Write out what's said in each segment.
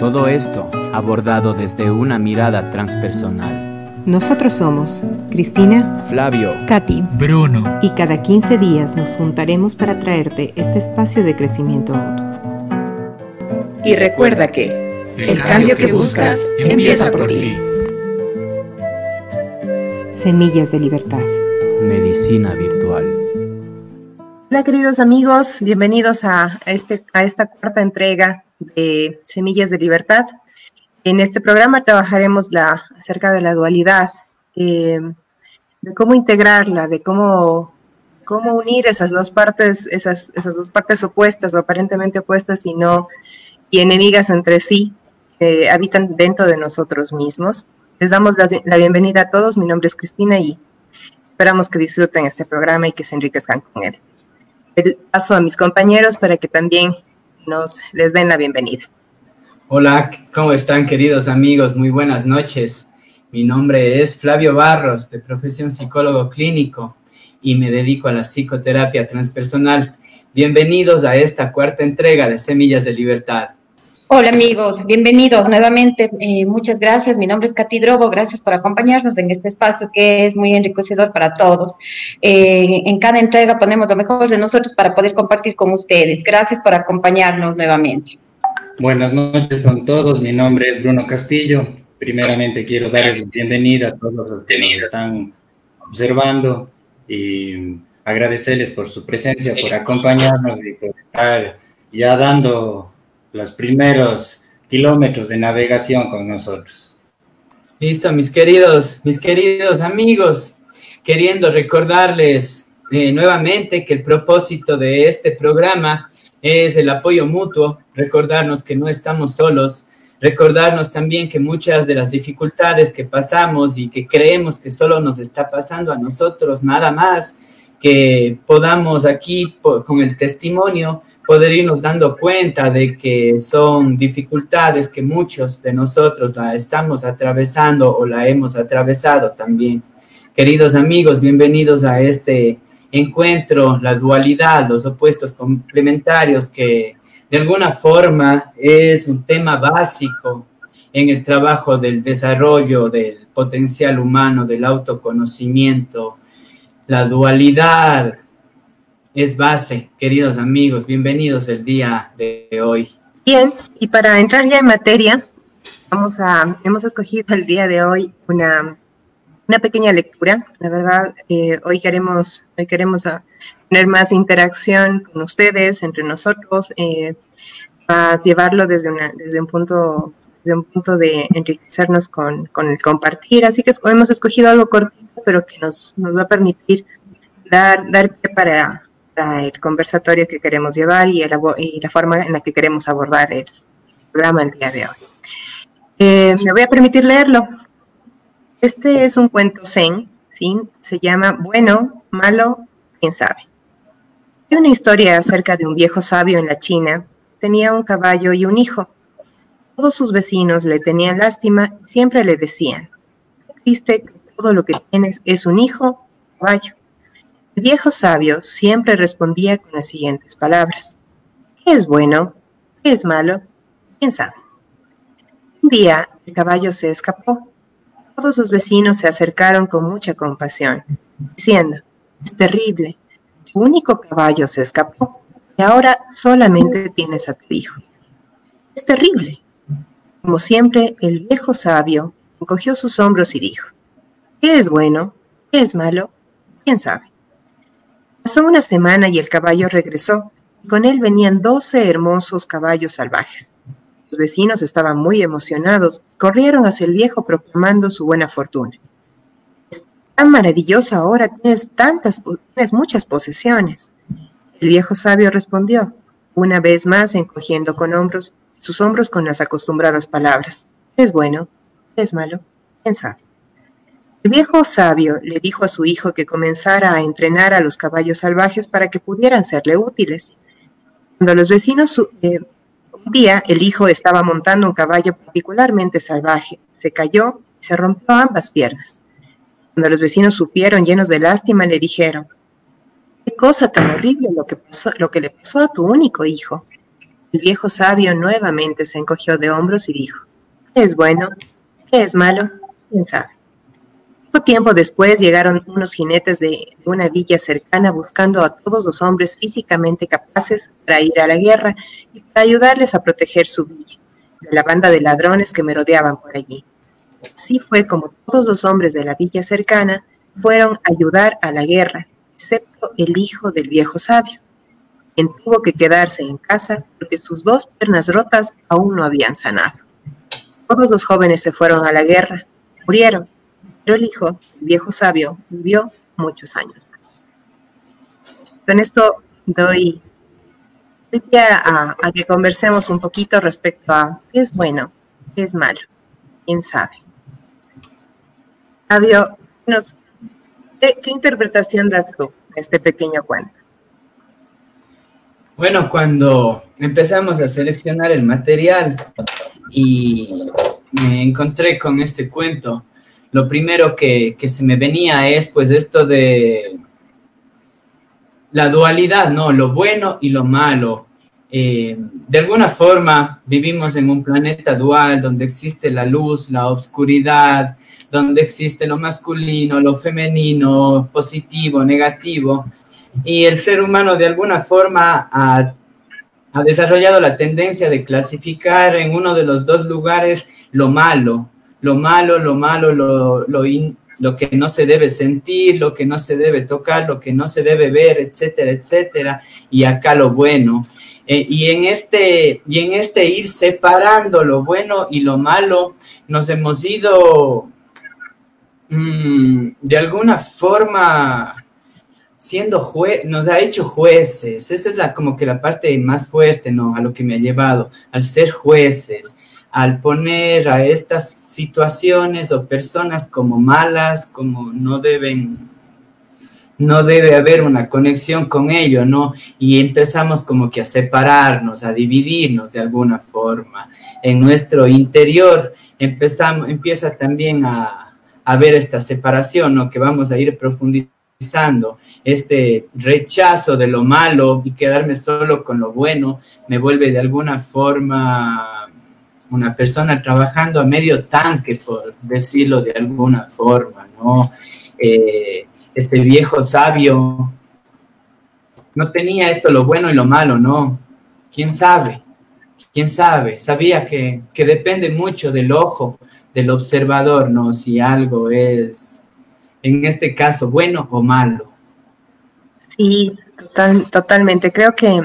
Todo esto abordado desde una mirada transpersonal. Nosotros somos Cristina, Flavio, Katy, Bruno. y cada 15 días nos juntaremos para traerte este espacio de crecimiento mutuo. Y recuerda que el cambio que buscas empieza por ti. Semillas de Libertad. Medicina Virtual. Hola queridos amigos, bienvenidos a, este, a esta cuarta entrega de Semillas de Libertad. En este programa trabajaremos la, acerca de la dualidad, eh, de cómo integrarla, de cómo, cómo unir esas dos partes, esas, esas dos partes opuestas o aparentemente opuestas y no y enemigas entre sí, que habitan dentro de nosotros mismos. Les damos la, la bienvenida a todos. Mi nombre es Cristina y esperamos que disfruten este programa y que se enriquezcan con él. Paso a mis compañeros para que también nos les den la bienvenida. Hola, ¿cómo están queridos amigos? Muy buenas noches. Mi nombre es Flavio Barros, de profesión psicólogo clínico y me dedico a la psicoterapia transpersonal. Bienvenidos a esta cuarta entrega de Semillas de Libertad. Hola amigos, bienvenidos nuevamente. Eh, muchas gracias. Mi nombre es Katy Drobo. Gracias por acompañarnos en este espacio que es muy enriquecedor para todos. Eh, en cada entrega ponemos lo mejor de nosotros para poder compartir con ustedes. Gracias por acompañarnos nuevamente. Buenas noches con todos. Mi nombre es Bruno Castillo. Primeramente quiero darles la bienvenida a todos los que nos están observando y agradecerles por su presencia, por acompañarnos y por estar ya dando los primeros kilómetros de navegación con nosotros. Listo, mis queridos, mis queridos amigos, queriendo recordarles eh, nuevamente que el propósito de este programa es el apoyo mutuo, recordarnos que no estamos solos, recordarnos también que muchas de las dificultades que pasamos y que creemos que solo nos está pasando a nosotros, nada más, que podamos aquí con el testimonio poder irnos dando cuenta de que son dificultades que muchos de nosotros la estamos atravesando o la hemos atravesado también. Queridos amigos, bienvenidos a este encuentro, la dualidad, los opuestos complementarios, que de alguna forma es un tema básico en el trabajo del desarrollo del potencial humano, del autoconocimiento, la dualidad, es base, queridos amigos. Bienvenidos el día de hoy. Bien, y para entrar ya en materia, vamos a, hemos escogido el día de hoy una, una pequeña lectura. La verdad, eh, hoy queremos, hoy queremos a, tener más interacción con ustedes, entre nosotros, eh, más llevarlo desde, una, desde un punto desde un punto de enriquecernos con, con el compartir. Así que hemos escogido algo cortito, pero que nos, nos va a permitir dar, dar pie para, el conversatorio que queremos llevar y, el, y, la forma en la que queremos abordar el programa el día de hoy. Eh, me voy a permitir leerlo. Este es un cuento zen, ¿sí? se llama Bueno, Malo, quién sabe. Hay una historia acerca de un viejo sabio en la China. Tenía un caballo y un hijo. Todos sus vecinos le tenían lástima y siempre le decían, existe que todo lo que tienes es un hijo, caballo. El viejo sabio siempre respondía con las siguientes palabras. ¿Qué es bueno? ¿Qué es malo? ¿Quién sabe? Un día el caballo se escapó. Todos sus vecinos se acercaron con mucha compasión, diciendo, es terrible, tu único caballo se escapó y ahora solamente tienes a tu hijo. Es terrible. Como siempre, el viejo sabio encogió sus hombros y dijo, ¿qué es bueno? ¿Qué es malo? ¿Quién sabe? Pasó una semana y el caballo regresó, y con él venían doce hermosos caballos salvajes. Los vecinos estaban muy emocionados y corrieron hacia el viejo proclamando su buena fortuna. Es tan maravilloso ahora, tienes tantas, tienes muchas posesiones. El viejo sabio respondió, una vez más encogiendo con hombros sus hombros con las acostumbradas palabras. ¿Es bueno? ¿Es malo? ¿Quién sabe? El viejo sabio le dijo a su hijo que comenzara a entrenar a los caballos salvajes para que pudieran serle útiles. Cuando los vecinos, eh, un día el hijo estaba montando un caballo particularmente salvaje, se cayó y se rompió ambas piernas. Cuando los vecinos supieron, llenos de lástima, le dijeron, qué cosa tan horrible lo que, lo que le pasó a tu único hijo. El viejo sabio nuevamente se encogió de hombros y dijo, ¿qué es bueno? ¿Qué es malo? ¿Quién sabe? Poco tiempo después llegaron unos jinetes de, una villa cercana buscando a todos los hombres físicamente capaces para ir a la guerra y para ayudarles a proteger su villa de la banda de ladrones que merodeaban por allí. Así fue como todos los hombres de la villa cercana fueron a ayudar a la guerra, excepto el hijo del viejo sabio, quien tuvo que quedarse en casa porque sus dos piernas rotas aún no habían sanado. Todos los jóvenes se fueron a la guerra, murieron pero el hijo, el viejo sabio, vivió muchos años. Con esto doy, a, que conversemos un poquito respecto a qué es bueno, qué es malo, quién sabe. Sabio, ¿qué, interpretación das tú a este pequeño cuento? Bueno, cuando empezamos a seleccionar el material y me encontré con este cuento, lo primero que, se me venía es pues esto de la dualidad, ¿no? Lo bueno y lo malo. Eh, de alguna forma vivimos en un planeta dual donde existe la luz, la oscuridad, donde existe lo masculino, lo femenino, positivo, negativo. Y el ser humano de alguna forma ha, ha desarrollado la tendencia de clasificar en uno de los dos lugares lo malo, lo malo, lo malo, lo, lo, lo que no se debe sentir, lo que no se debe tocar, lo que no se debe ver, etcétera, etcétera, y acá lo bueno. Eh, y, en este, y en este ir separando lo bueno y lo malo, nos hemos ido mm, de alguna forma siendo juez, nos ha hecho jueces. Esa es la como que la parte más fuerte, ¿no? A lo que me ha llevado, al ser jueces al poner a estas situaciones o personas como malas, como no deben, no debe haber una conexión con ello, ¿no? Y empezamos como que a separarnos, a dividirnos de alguna forma. En nuestro interior empezamos, empieza también a, a ver esta separación, ¿no? Que vamos a ir profundizando este rechazo de lo malo y quedarme solo con lo bueno me vuelve de alguna forma una persona trabajando a medio tanque, por decirlo de alguna forma, ¿no? Eh, este viejo sabio no tenía esto lo bueno y lo malo, ¿no? ¿Quién sabe? ¿Quién sabe? Sabía que, depende mucho del ojo del observador, ¿no? Si algo es, en este caso, bueno o malo. Sí, totalmente. Creo que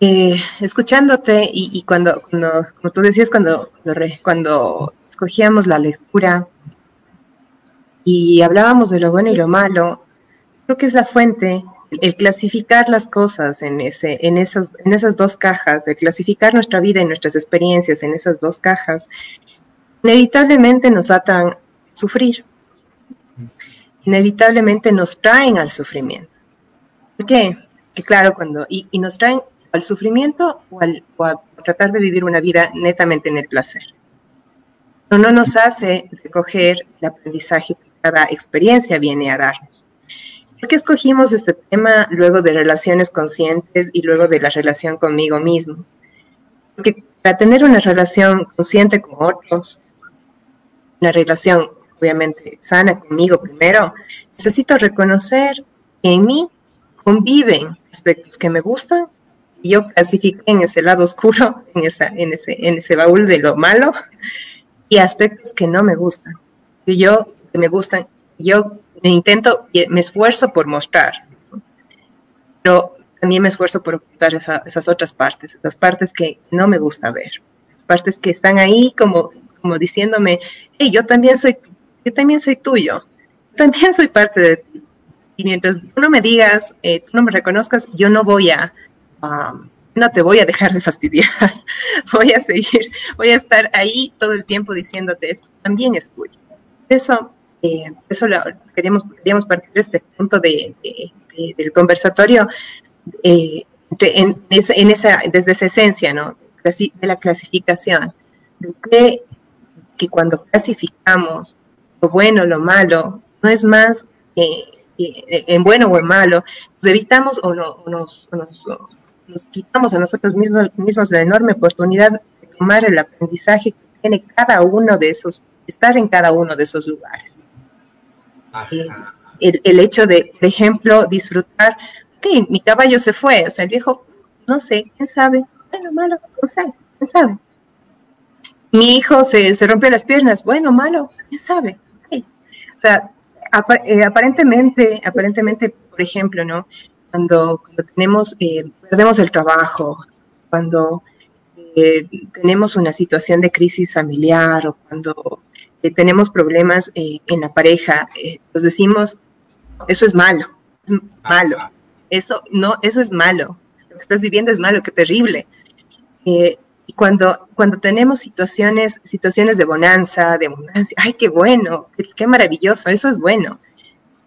eh, escuchándote y, cuando, cuando, como tú decías, cuando, cuando, escogíamos la lectura y hablábamos de lo bueno y lo malo, creo que es la fuente, el clasificar las cosas en, ese, en, esos, en esas dos cajas, el clasificar nuestra vida y nuestras experiencias en esas dos cajas, inevitablemente nos atan a sufrir, inevitablemente nos traen al sufrimiento. ¿Por qué? Que claro, cuando, y, y nos traen al sufrimiento o, a tratar de vivir una vida netamente en el placer. Pero no nos hace recoger el aprendizaje que cada experiencia viene a dar. ¿Por qué escogimos este tema luego de relaciones conscientes y luego de la relación conmigo mismo? Porque para tener una relación consciente con otros, una relación obviamente sana conmigo primero, necesito reconocer que en mí conviven aspectos que me gustan yo clasifiqué en ese lado oscuro, en, esa, en, ese, en ese baúl de lo malo, y aspectos que no me gustan. Y yo, que me gustan, yo me intento, me esfuerzo por mostrar, pero también me esfuerzo por ocultar esas otras partes, esas partes que no me gusta ver, partes que están ahí como, como diciéndome, hey, yo también soy, yo también soy tuyo, también soy parte de ti. Y mientras tú no me digas, eh, tú no me reconozcas, yo no voy a, no te voy a dejar de fastidiar, voy a seguir, voy a estar ahí todo el tiempo diciéndote esto, también es tuyo. Eso, eh, eso lo, queríamos, queríamos partir de este punto de, del conversatorio, eh, en, esa, desde esa esencia, ¿no? De la clasificación, de que, que cuando clasificamos lo bueno, lo malo, no es más eh, en bueno o en malo, nos evitamos o, no, nos, nos, quitamos a nosotros mismos, mismos la enorme oportunidad de tomar el aprendizaje que tiene cada uno de esos, estar en cada uno de esos lugares. Eh, el, el, hecho de, por ejemplo, disfrutar, ok, mi caballo se fue, o sea, el viejo, no sé, quién sabe, bueno, malo, no sé, quién sabe. Mi hijo se, se rompió las piernas, bueno, malo, quién sabe. O sea, eh, aparentemente, aparentemente, por ejemplo, ¿no? Cuando, tenemos, eh, perdemos el trabajo, cuando eh, tenemos una situación de crisis familiar o cuando tenemos problemas en la pareja, nos decimos, eso es malo, es malo, eso no, eso es malo, lo que estás viviendo es malo, qué terrible. y cuando, cuando tenemos situaciones, situaciones de bonanza, de abundancia, ay, qué bueno, qué, maravilloso, eso es bueno.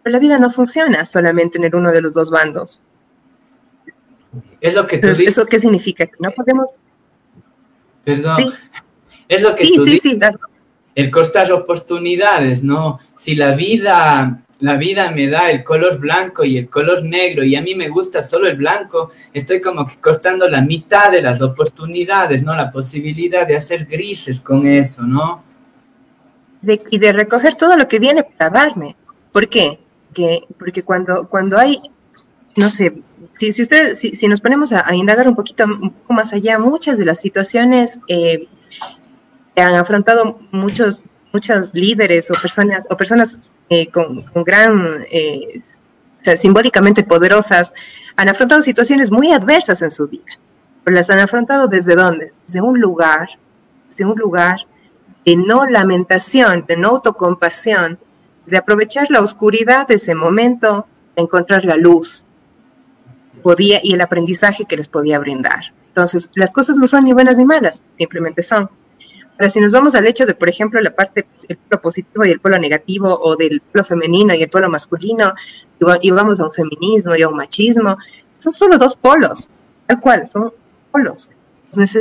Pero la vida no funciona solamente en el uno de los dos bandos. Es lo que tú dices. ¿Eso qué significa? Que no podemos... Perdón. Es lo que tú sí, dices. Sí, el cortar oportunidades, ¿no? Si la vida la vida me da el color blanco y el color negro y a mí me gusta solo el blanco, estoy como que cortando la mitad de las oportunidades, ¿no? La posibilidad de hacer grises con eso, ¿no? y de recoger todo lo que viene para darme. ¿Por qué? Que, porque cuando, cuando hay, no sé, si, si, usted, si, nos ponemos a, indagar un poquito un poco más allá, muchas de las situaciones eh, que han afrontado muchos muchos líderes o personas, o personas eh, con, gran, eh, simbólicamente poderosas, han afrontado situaciones muy adversas en su vida. Pero las han afrontado desde dónde? Desde un lugar, desde un lugar de no lamentación, de no autocompasión, de aprovechar la oscuridad de ese momento, de encontrar la luz podía, y el aprendizaje que les podía brindar. Entonces, las cosas no son ni buenas ni malas, simplemente son. Ahora, si nos vamos al hecho de, por ejemplo, la parte, el polo positivo y el polo negativo, o del polo femenino y el polo masculino, y vamos a un feminismo y a un machismo, son solo dos polos, tal cual, son polos.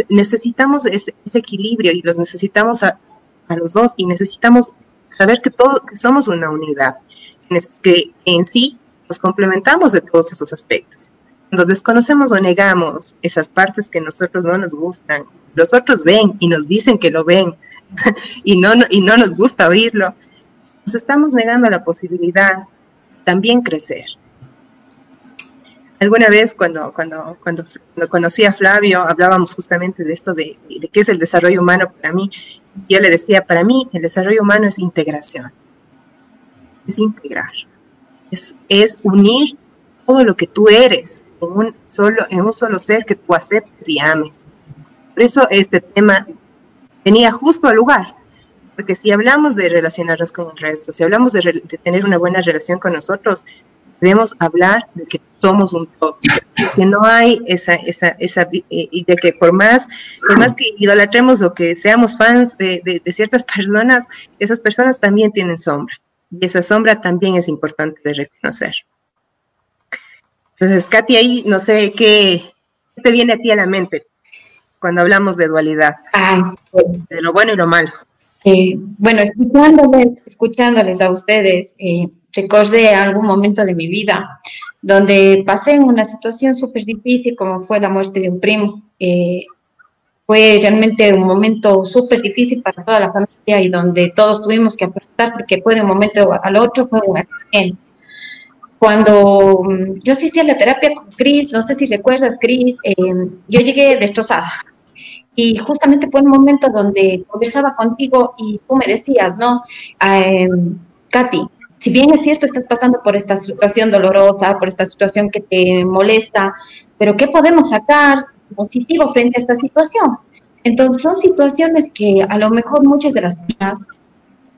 necesitamos ese, equilibrio y los necesitamos a, los dos y necesitamos saber que todos somos una unidad, que en sí nos complementamos de todos esos aspectos. Cuando desconocemos o negamos esas partes que nosotros no nos gustan, los otros ven y nos dicen que lo ven y, no, y no nos gusta oírlo, nos estamos negando la posibilidad también crecer. Alguna vez cuando, cuando, cuando, conocí a Flavio hablábamos justamente de esto de, de qué es el desarrollo humano para mí. Yo le decía, para mí el desarrollo humano es integración, es integrar, es, es unir todo lo que tú eres en un solo, en un solo ser que tú aceptes y ames. Por eso este tema tenía justo al lugar, porque si hablamos de relacionarnos con el resto, si hablamos de, tener una buena relación con nosotros, debemos hablar de que somos un todo, que no hay esa, esa, esa, eh, y de que por más, por más que idolatremos o que seamos fans de, de ciertas personas, esas personas también tienen sombra, y esa sombra también es importante de reconocer. Entonces, Katy, ahí no sé qué te viene a ti a la mente cuando hablamos de dualidad, ah, de lo bueno y lo malo. Eh, bueno, escuchándoles, escuchándoles a ustedes, eh, recordé algún momento de mi vida donde pasé en una situación súper difícil como fue la muerte de un primo. Eh, fue realmente un momento súper difícil para toda la familia y donde todos tuvimos que aportar porque fue de un momento al otro, fue un accidente cuando mm, yo asistí a la terapia con Cris, no sé si recuerdas, Cris, eh, yo llegué destrozada. Y justamente fue un momento donde conversaba contigo y tú me decías, ¿no? Eh, Katy, si bien es cierto, estás pasando por esta situación dolorosa, por esta situación que te molesta, pero ¿qué podemos sacar positivo frente a esta situación? Entonces, son situaciones que a lo mejor muchas de las personas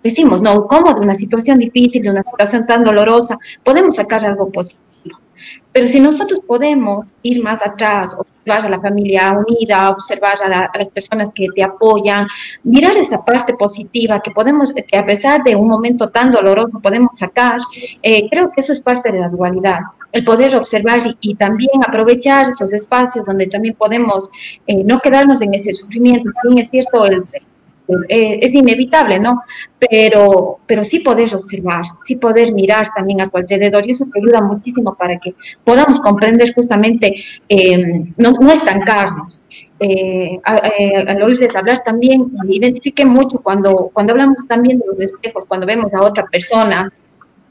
decimos, no, ¿cómo de una situación difícil, de una situación tan dolorosa, podemos sacar algo positivo? Pero si nosotros podemos ir más atrás, observar a la familia unida, observar a, las personas que te apoyan, mirar esa parte positiva que podemos, que a pesar de un momento tan doloroso podemos sacar, eh, creo que eso es parte de la dualidad el poder observar y, también aprovechar esos espacios donde también podemos eh, no quedarnos en ese sufrimiento. También es cierto, el, eh, es inevitable, ¿no? Pero, pero sí poder observar, sí poder mirar también a tu alrededor y eso te ayuda muchísimo para que podamos comprender justamente, em, no, no, estancarnos. Eh, al oírles hablar también, identifique mucho cuando, cuando hablamos también de los espejos, cuando vemos a otra persona,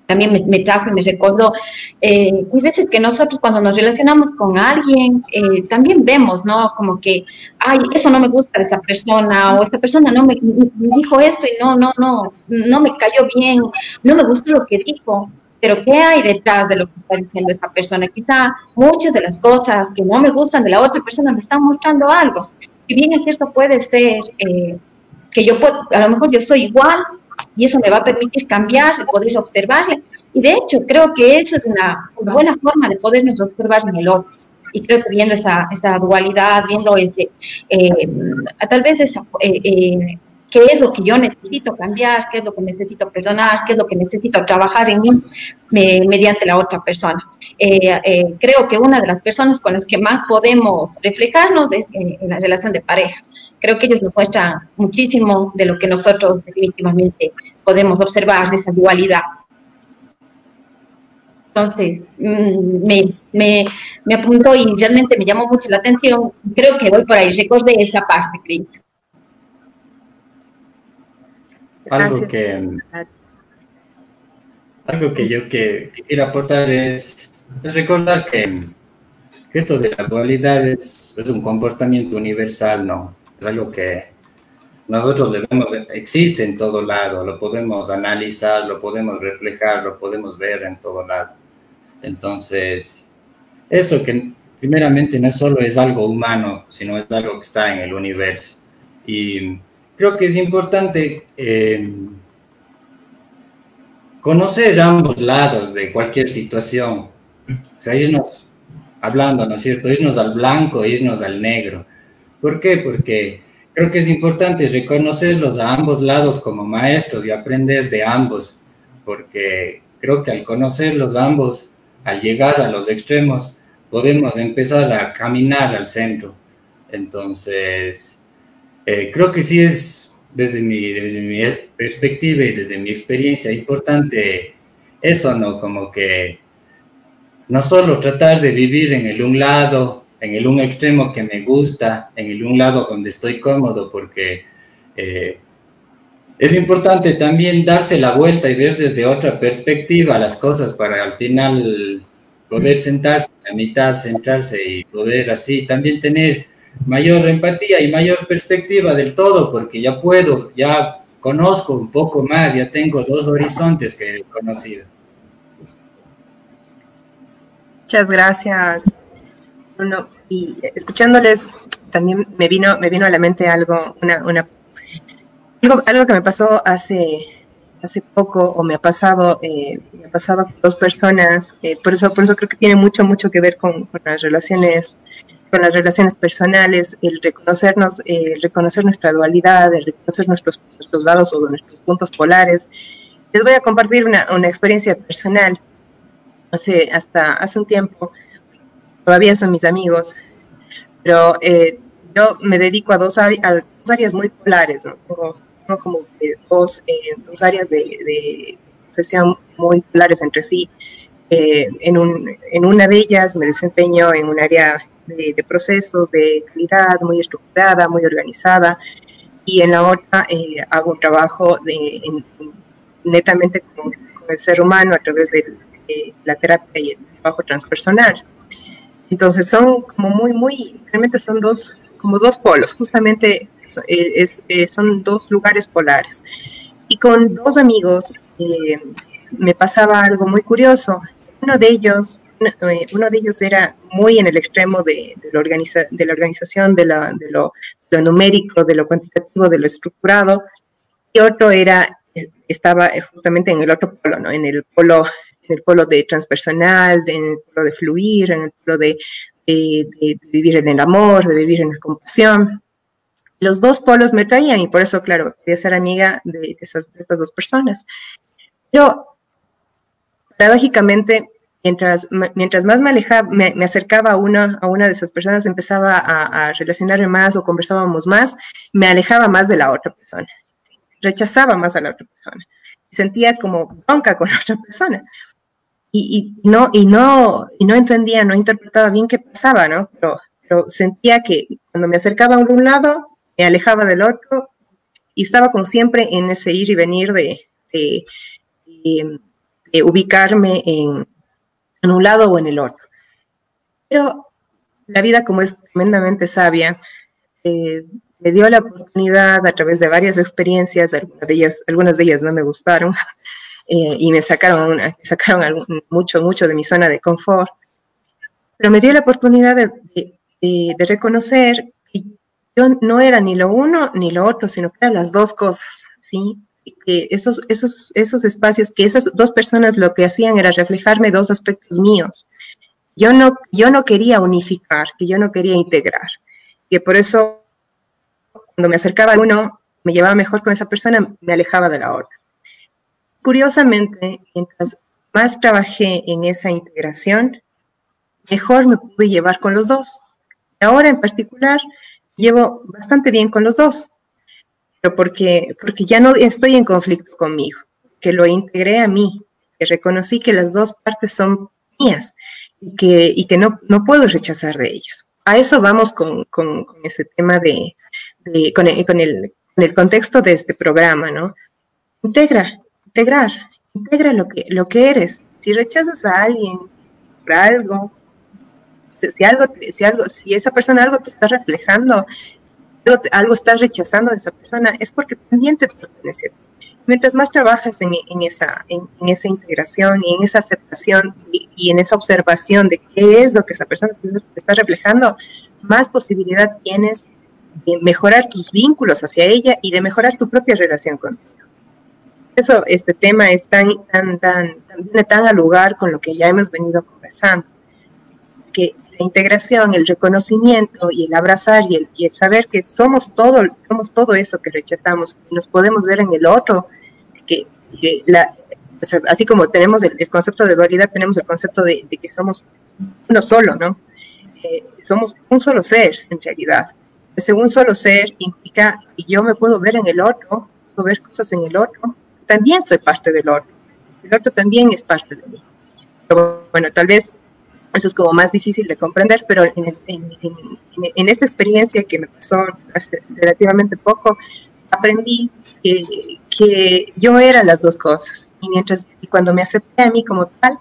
también me, trajo y me recordó. Eh, hay veces que nosotros cuando nos relacionamos con alguien, eh, también vemos, ¿no? Como que, ay, eso no me gusta de esa persona, o esta persona no me, dijo esto y no, no, no, no me cayó bien, no me gustó lo que dijo. Pero ¿qué hay detrás de lo que está diciendo esa persona? Quizá muchas de las cosas que no me gustan de la otra persona me están mostrando algo. Si bien es cierto, puede ser eh, que yo puedo, a lo mejor yo soy igual, y eso me va a permitir cambiar poder observarle. Y de hecho, creo que eso es una, buena forma de podernos observar en el otro. Y creo que viendo esa, esa dualidad, viendo ese, eh, tal vez esa, eh, eh, qué es lo que yo necesito cambiar, qué es lo que necesito perdonar, qué es lo que necesito trabajar en mí mediante la otra persona. creo que una de las personas con las que más podemos reflejarnos es en la relación de pareja creo que ellos nos muestran muchísimo de lo que nosotros definitivamente podemos observar de esa dualidad. Entonces, mm, me, me, me apuntó y realmente me llamó mucho la atención. Creo que voy por ahí, recordé esa parte, Cris. Algo que, algo que yo que quisiera aportar es, es recordar que, que, esto de la dualidad es, es un comportamiento universal, ¿no? es algo que nosotros debemos, existe en todo lado, lo podemos analizar, lo podemos reflejar, lo podemos ver en todo lado. Entonces, eso que primeramente no solo es algo humano, sino es algo que está en el universo. Y creo que es importante eh, conocer ambos lados de cualquier situación. O sea, irnos hablando, ¿no es cierto? Irnos al blanco, irnos al negro ¿Por qué? Porque creo que es importante reconocerlos a ambos lados como maestros y aprender de ambos, porque creo que al conocerlos ambos, al llegar a los extremos, podemos empezar a caminar al centro. Entonces, eh, creo que sí es desde mi, desde mi perspectiva y desde mi experiencia importante eso, ¿no? Como que no solo tratar de vivir en el un lado en el un extremo que me gusta, en el un lado donde estoy cómodo, porque eh, es importante también darse la vuelta y ver desde otra perspectiva las cosas para al final poder sentarse a la mitad, centrarse y poder así también tener mayor empatía y mayor perspectiva del todo, porque ya puedo, ya conozco un poco más, ya tengo dos horizontes que he conocido. Muchas gracias, y escuchándoles también me vino, me vino a la mente algo, una, una algo, que me pasó hace, hace poco o me ha pasado, eh, me ha pasado con dos personas, eh, por eso, por eso creo que tiene mucho, mucho que ver con, las relaciones, con las relaciones personales, el reconocernos, eh, reconocer nuestra dualidad, el reconocer nuestros, nuestros lados o nuestros puntos polares. Les voy a compartir una, una experiencia personal. Hace, hasta hace un tiempo, todavía son mis amigos, pero eh, yo me dedico a dos, áreas muy polares, ¿no? Tengo, como dos, eh, dos, áreas de, profesión muy polares entre sí. Eh, en, un, en, una de ellas me desempeño en un área de, procesos, de calidad muy estructurada, muy organizada, y en la otra hago un trabajo de, netamente con, el ser humano a través de la terapia y el trabajo transpersonal. Entonces son como muy, muy, realmente son dos, como dos polos, justamente eh, es, eh, son dos lugares polares. Y con dos amigos eh, me pasaba algo muy curioso. Uno de ellos, uno de ellos era muy en el extremo de, la, organiza, de la, organización, de, lo, numérico, de lo cuantitativo, de lo estructurado, y otro era, estaba justamente en el otro polo, ¿no? en el polo el polo de transpersonal, en el polo de fluir, en el polo de, vivir en el amor, de vivir en la compasión. Los dos polos me traían y por eso, claro, quería ser amiga de, esas, de estas dos personas. Pero, paradójicamente, mientras, mientras más me alejaba, me, acercaba a una, a una de esas personas, empezaba a, a, relacionarme más o conversábamos más, me alejaba más de la otra persona, rechazaba más a la otra persona, sentía como bronca con la otra persona. Y, y, no, y, no, y no entendía, no interpretaba bien qué pasaba, ¿no? Pero, pero sentía que cuando me acercaba a un lado, me alejaba del otro y estaba como siempre en ese ir y venir de, de, de ubicarme en, en un lado o en el otro. Pero la vida, como es tremendamente sabia, eh, me dio la oportunidad a través de varias experiencias, algunas de ellas, no me gustaron, eh, y me sacaron, sacaron mucho, mucho de mi zona de confort, pero me dio la oportunidad de, de, reconocer que yo no era ni lo uno ni lo otro, sino que eran las dos cosas, ¿sí? Que esos, esos, esos espacios, que esas dos personas lo que hacían era reflejarme dos aspectos míos. Yo no, yo no quería unificar, que yo no quería integrar. Y por eso, cuando me acercaba a uno, me llevaba mejor con esa persona, me alejaba de la otra. Curiosamente, mientras más trabajé en esa integración, mejor me pude llevar con los dos. Ahora en particular, llevo bastante bien con los dos pero porque, porque ya no estoy en conflicto conmigo, que lo integré a mí, que reconocí que las dos partes son mías y que, y que no, no puedo rechazar de ellas. A eso vamos con, con, ese tema de, con, el, con, el, con, el, contexto de este programa, ¿no? Integra, integrar, integra lo que, lo que eres. Si rechazas a alguien por algo, si, algo, si algo, si esa persona algo te está reflejando, algo, estás rechazando de esa persona, es porque también te pertenece Mientras más trabajas en, esa, en, esa integración y en esa aceptación y, en esa observación de qué es lo que esa persona te, está reflejando, más posibilidad tienes de mejorar tus vínculos hacia ella y de mejorar tu propia relación contigo. Eso, este tema es tan, tan, tan, tan, tan al lugar con lo que ya hemos venido conversando, que integración, el reconocimiento y el abrazar y el, saber que somos todo, somos todo eso que rechazamos y nos podemos ver en el otro, que, la, así como tenemos el, concepto de dualidad, tenemos el concepto de, que somos uno solo, ¿no? Eh, somos un solo ser en realidad. Ese un solo ser implica y yo me puedo ver en el otro, puedo ver cosas en el otro, también soy parte del otro, el otro también es parte de mí. Pero bueno, tal vez eso es como más difícil de comprender, pero en, esta experiencia que me pasó hace relativamente poco, aprendí que, yo era las dos cosas. Y mientras y cuando me acepté a mí como tal,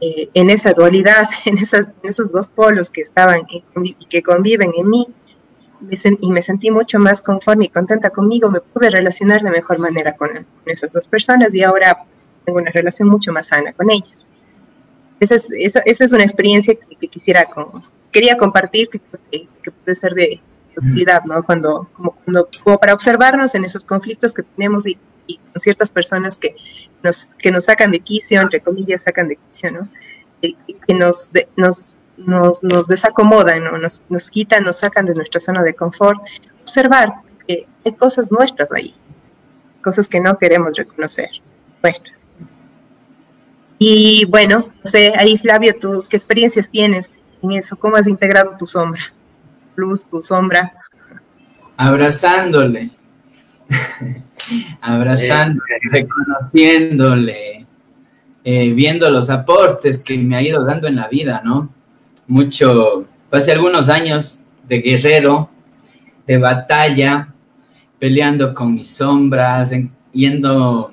eh, en esa dualidad, en, esas, esos dos polos que estaban y que conviven en mí, y me sentí mucho más conforme y contenta conmigo, me pude relacionar de mejor manera con, esas dos personas y ahora pues, tengo una relación mucho más sana con ellas esa es, esa, es una experiencia que, quisiera, quería compartir, que, que, puede ser de, utilidad, ¿no? Cuando como, cuando, como para observarnos en esos conflictos que tenemos y, con ciertas personas que nos, que nos sacan de quicio, entre comillas, sacan de quicio, ¿no? Y, que nos, nos, nos, nos, desacomodan, ¿no? Nos, nos quitan, nos sacan de nuestra zona de confort. Observar que hay cosas nuestras ahí, cosas que no queremos reconocer, nuestras. Y bueno, no sé, ahí Flavio, ¿tú qué experiencias tienes en eso? ¿Cómo has integrado tu sombra? Luz, tu sombra. Abrazándole, abrazándole, reconociéndole, eh, viendo los aportes que me ha ido dando en la vida, ¿no? Mucho, hace algunos años de guerrero, de batalla, peleando con mis sombras, yendo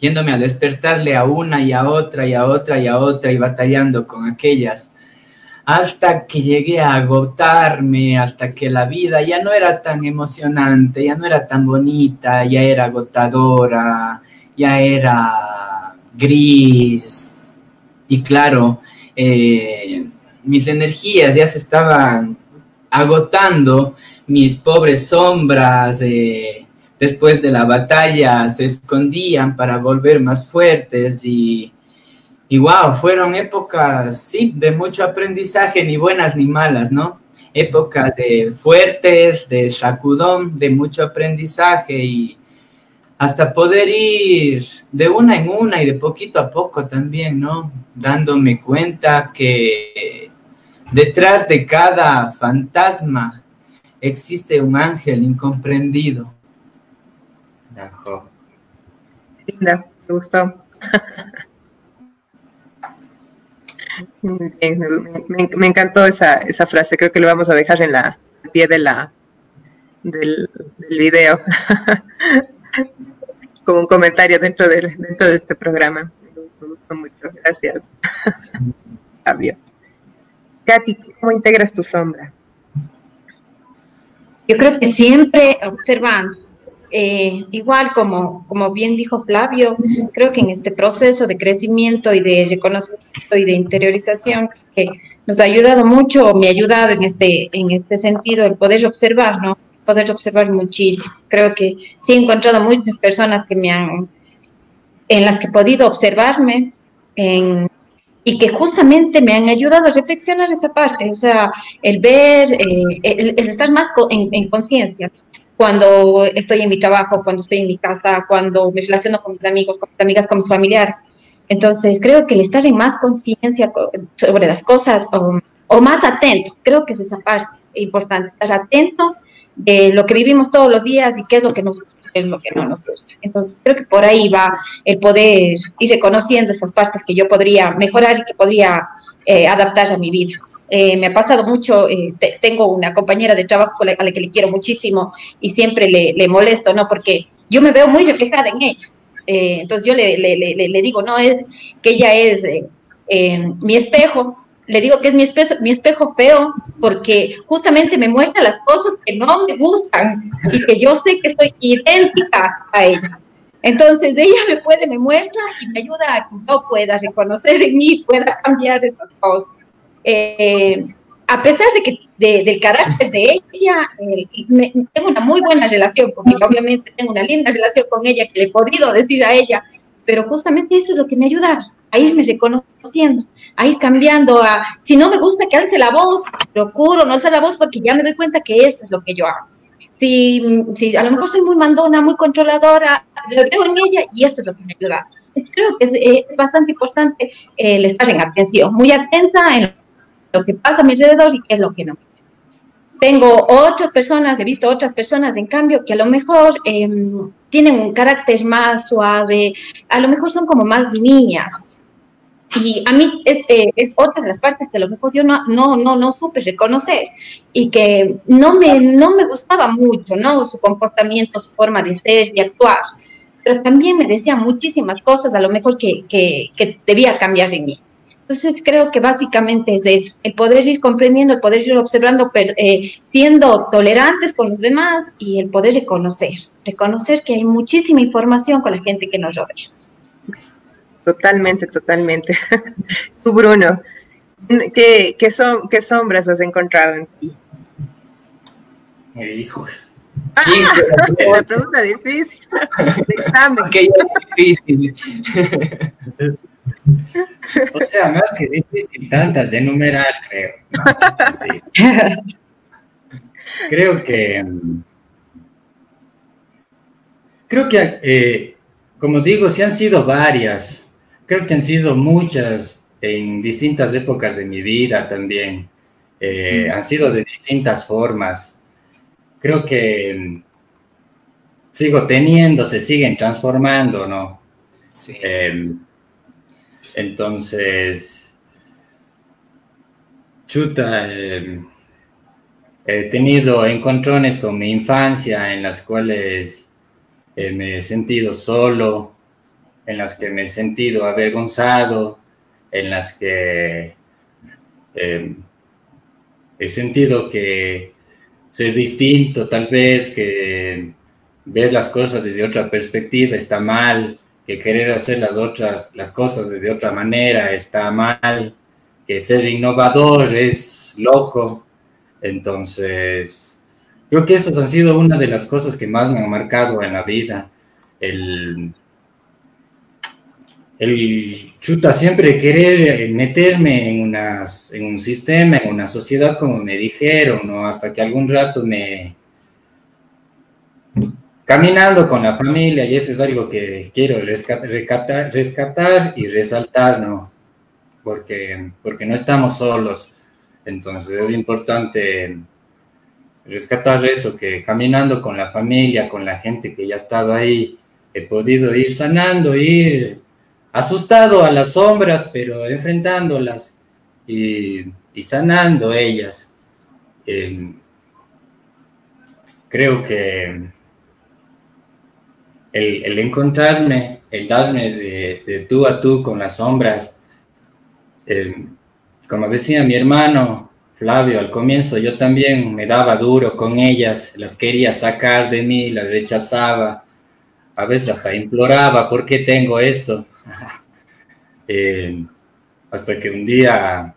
yéndome a despertarle a una y a otra y a otra y a otra y batallando con aquellas, hasta que llegué a agotarme, hasta que la vida ya no era tan emocionante, ya no era tan bonita, ya era agotadora, ya era gris. Y claro, eh, mis energías ya se estaban agotando, mis pobres sombras, eh, después de la batalla se escondían para volver más fuertes y, y wow, fueron épocas, sí, de mucho aprendizaje, ni buenas ni malas, ¿no? Épocas de fuertes, de sacudón, de mucho aprendizaje y hasta poder ir de una en una y de poquito a poco también, ¿no? Dándome cuenta que detrás de cada fantasma existe un ángel incomprendido. Linda, me gustó. me, encantó esa, esa, frase, creo que lo vamos a dejar en la pie de la del, del video. como un comentario dentro de, dentro de este programa. Me gustó mucho. Gracias. Fabio. Katy, ¿cómo integras tu sombra? Yo creo que siempre observando. Eh, igual como, como bien dijo Flavio, creo que en este proceso de crecimiento y de reconocimiento y de interiorización que nos ha ayudado mucho, me ha ayudado en este, en este sentido el poder observar, ¿no? poder observar muchísimo. Creo que sí he encontrado muchas personas que me han, en las que he podido observarme y que justamente me han ayudado a reflexionar esa parte, o sea, el ver, eh, el, estar más en, conciencia cuando estoy en mi trabajo, cuando estoy en mi casa, cuando me relaciono con mis amigos, con mis amigas, con mis familiares. Entonces, creo que el estar en más conciencia sobre las cosas o, más atento, creo que es esa parte importante, estar atento de lo que vivimos todos los días y qué es lo que nos gusta, qué es lo que no nos gusta. Entonces, creo que por ahí va el poder ir reconociendo esas partes que yo podría mejorar y que podría eh, adaptar a mi vida. Eh, me ha pasado mucho, eh, tengo una compañera de trabajo a la que le quiero muchísimo y siempre le, le molesto, ¿no? Porque yo me veo muy reflejada en ella. entonces yo le, digo, no, es que ella es mi espejo le digo que es mi espejo, mi espejo feo porque justamente me muestra las cosas que no me gustan y que yo sé que soy idéntica a ella. Entonces ella me puede, me muestra y me ayuda a que yo pueda reconocer en mí, pueda cambiar esas cosas. Eh, a pesar de que del carácter de ella, eh, tengo una muy buena relación con ella, obviamente tengo una linda relación con ella que le he podido decir a ella, pero justamente eso es lo que me ayuda a irme reconociendo, a ir cambiando, a, si no me gusta que alce la voz, procuro no alzar la voz porque ya me doy cuenta que eso es lo que yo hago. Si, si a lo mejor soy muy mandona, muy controladora, lo veo en ella y eso es lo que me ayuda. creo que es, es bastante importante el estar en atención, muy atenta en lo que pasa a mi alrededor y qué es lo que no. Tengo otras personas, he visto otras personas, en cambio, que a lo mejor em, tienen un carácter más suave, a lo mejor son como más niñas, y a mí es, eh, es, otra de las partes que a lo mejor yo no, no, no, no supe reconocer y que no me, no me gustaba mucho, ¿no? Su comportamiento, su forma de ser, y actuar. Pero también me decía muchísimas cosas a lo mejor que, que, que debía cambiar en mí. Entonces creo que básicamente es eso, el poder ir comprendiendo, el poder ir observando, eh, siendo tolerantes con los demás y el poder reconocer, reconocer que hay muchísima información con la gente que nos rodea. Totalmente, totalmente. Tú, Bruno, ¿qué, qué, son, ¿qué sombras has encontrado en ti? Eh, hijo. Ah, la pregunta difícil. Que difícil. O sea, más que difícil, tantas de enumerar, creo. Creo que. Mm, creo que, eh, como digo, sí han sido varias creo que han sido muchas en distintas épocas de mi vida también. Eh, mm. Han sido de distintas formas. Creo que mm, sigo teniendo, se siguen transformando, ¿no? Sí. Em, entonces, chuta, em, he tenido encontrones con mi infancia en las cuales eh, me he sentido solo, en las que me he sentido avergonzado, en las que em, he sentido que ser distinto, tal vez que ver las cosas desde otra perspectiva está mal, que querer hacer las otras las cosas desde otra manera está mal, que ser innovador es loco. Entonces, creo que esas han sido una de las cosas que más me han marcado en la vida, el el chuta siempre querer meterme en, unas, en un sistema, en una sociedad como me dijeron, ¿no? Hasta que algún rato me... Caminando con la familia, y eso es algo que quiero rescatar, rescatar y resaltar, ¿no? Porque, porque no estamos solos. Entonces es importante rescatar eso, que caminando con la familia, con la gente que ya ha estado ahí, he podido ir sanando, ir asustado a las sombras, pero enfrentándolas y, sanando ellas. Em, creo que el, encontrarme, el darme de, tú a tú con las sombras, em, como decía mi hermano Flavio al comienzo, yo también me daba duro con ellas, las quería sacar de mí, las rechazaba, a veces hasta imploraba, ¿por qué tengo esto? Eh, hasta que un día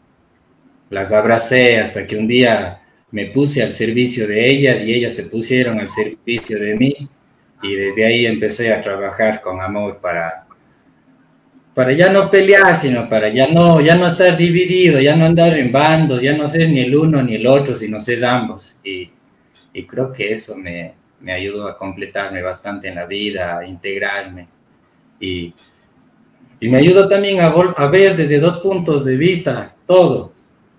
las abracé, hasta que un día me puse al servicio de ellas y ellas se pusieron al servicio de mí y desde ahí empecé a trabajar con amor para para ya no pelear, sino para ya no ya no estar dividido, ya no andar en bandos, ya no ser ni el uno ni el otro, sino ser ambos. Y, y creo que eso me, me ayudó a completarme bastante en la vida, a integrarme. Y y me ayudó también a, a ver desde dos puntos de vista todo.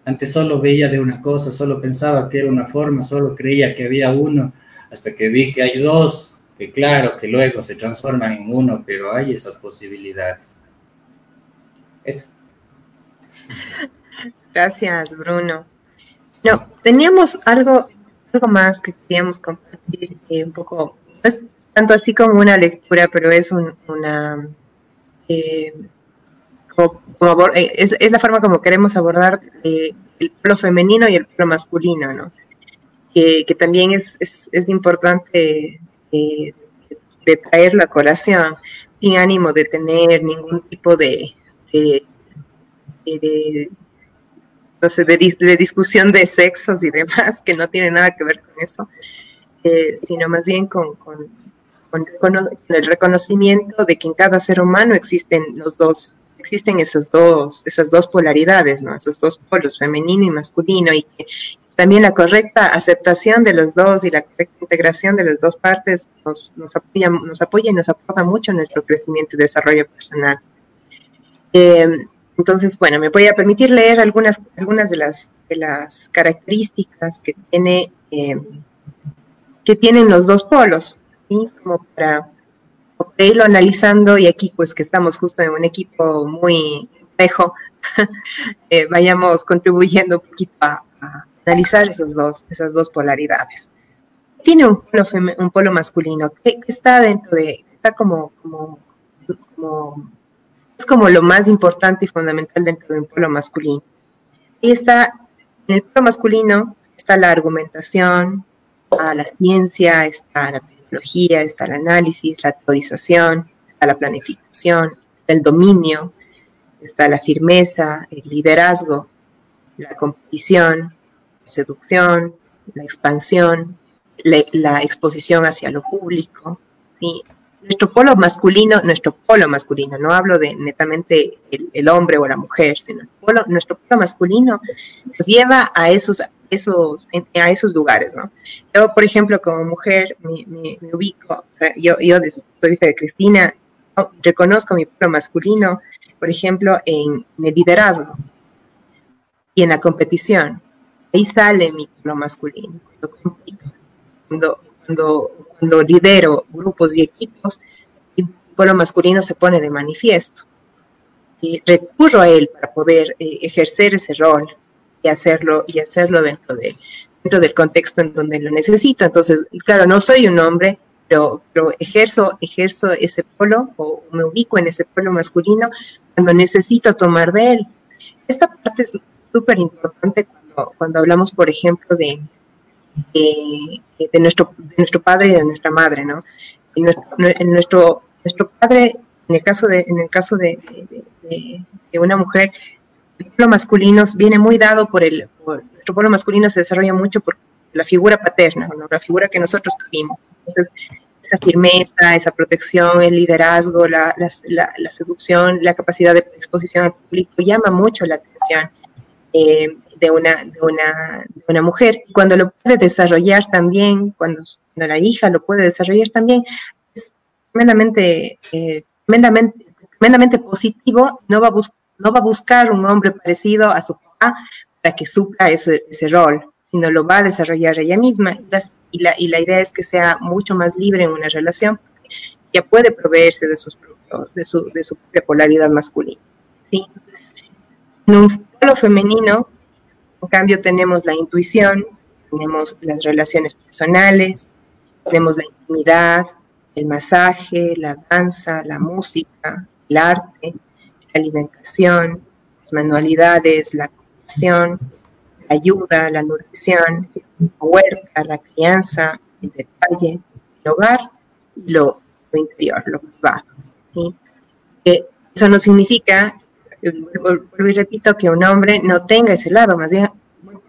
Antes solo veía de una cosa, solo pensaba que era una forma, solo creía que había uno, hasta que vi que hay dos, que claro, que luego se transforman en uno, pero hay esas posibilidades. Gracias, Bruno. No, teníamos algo, algo más que queríamos compartir, eh, un poco, pues, tanto así como una lectura, pero es una eh, eh, es, la forma como queremos abordar el polo femenino y el polo masculino, ¿no? Que, también es, es, importante de traer a colación sin ánimo de tener ningún tipo de, de, no sé, de, discusión de sexos y demás, que no tiene nada que ver con eso, sino más bien con con, el reconocimiento de que en cada ser humano existen los dos, existen esas dos, esas dos polaridades, ¿no? Esos dos polos, femenino y masculino, y que también la correcta aceptación de los dos y la correcta integración de las dos partes nos, nos, apoya, nos apoya y nos aporta mucho en nuestro crecimiento y desarrollo personal. Eh, entonces, bueno, me voy a permitir leer algunas, algunas de, las, de las características que, tiene, eh, que tienen los dos polos como para, irlo analizando y aquí pues que estamos justo en un equipo muy complejo, eh, vayamos contribuyendo un poquito a, analizar esos dos, esas dos polaridades. Tiene un polo, un polo masculino que, está dentro de, está como, como, es como lo más importante y fundamental dentro de un polo masculino. Y está, en el polo masculino está la argumentación, está la ciencia, está la está el análisis, la teorización, está la planificación, el dominio, está la firmeza, el liderazgo, la competición, seducción, la expansión, la, exposición hacia lo público. y Nuestro polo masculino, nuestro polo masculino, no hablo de netamente el, hombre o la mujer, sino nuestro polo masculino nos lleva a esos esos, a esos lugares, ¿no? Yo, por ejemplo, como mujer, me, ubico, yo, yo desde el punto de vista de Cristina, reconozco mi pueblo masculino, por ejemplo, en, el liderazgo y en la competición. Ahí sale mi pueblo masculino. Cuando, cuando, cuando, lidero grupos y equipos, mi pueblo masculino se pone de manifiesto. Y recurro a él para poder eh, ejercer ese rol y hacerlo, y hacerlo dentro, de, dentro del contexto en donde lo necesito. Entonces, claro, no soy un hombre, pero, pero ejerzo, ejerzo ese polo o me ubico en ese polo masculino cuando necesito tomar de él. Esta parte es súper importante cuando, cuando hablamos, por ejemplo, de, de, nuestro, de nuestro padre y de nuestra madre, ¿no? En nuestro, en nuestro, nuestro padre, en el caso de, en el caso de, de una mujer, el pueblo masculino viene muy dado por el, nuestro pueblo masculino se desarrolla mucho por la figura paterna, la figura que nosotros tuvimos. Entonces, esa firmeza, esa protección, el liderazgo, la, la, seducción, la capacidad de exposición al público llama mucho la atención eh, de, una, de, una, de, una, mujer. Cuando lo puede desarrollar también, cuando, la hija lo puede desarrollar también, es tremendamente, eh, tremendamente, tremendamente positivo, no va, a no va a buscar un hombre parecido a su papá para que supla ese, ese rol sino lo va a desarrollar ella misma. Y, la, y la idea es que sea mucho más libre en una relación, ya puede proveerse de, sus, de, su, de su propia polaridad masculina. ¿sí? En un polo femenino, en cambio, tenemos la intuición, tenemos las relaciones personales, tenemos la intimidad, el masaje, la danza, la música, el arte, la alimentación, las manualidades, la comunicación, ayuda, la nutrición, la huerta, la crianza, el detalle, el hogar y lo, interior, lo privado. eso no significa, vuelvo y repito, que un hombre no tenga ese lado, más bien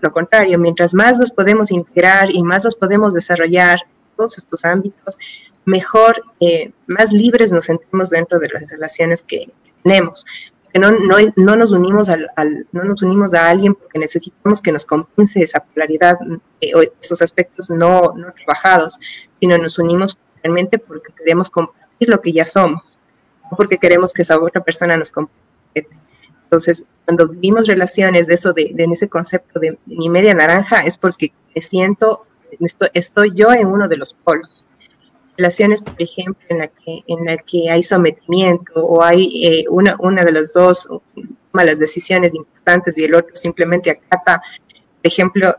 lo contrario, mientras más los podemos integrar y más los podemos desarrollar todos estos ámbitos, mejor, eh, más libres nos sentimos dentro de las relaciones que tenemos no, no, no, nos unimos al, no nos unimos a alguien porque necesitamos que nos compense esa polaridad eh, o esos aspectos no, no trabajados, sino nos unimos realmente porque queremos compartir lo que ya somos, no porque queremos que esa otra persona nos comparta. Entonces, cuando vivimos relaciones de eso, de, de ese concepto de mi media naranja, es porque me siento, estoy, estoy yo en uno de los polos relaciones, por ejemplo, en la que, en la que hay sometimiento o hay eh, una, una de las dos toma las decisiones importantes y el otro simplemente acata, por ejemplo,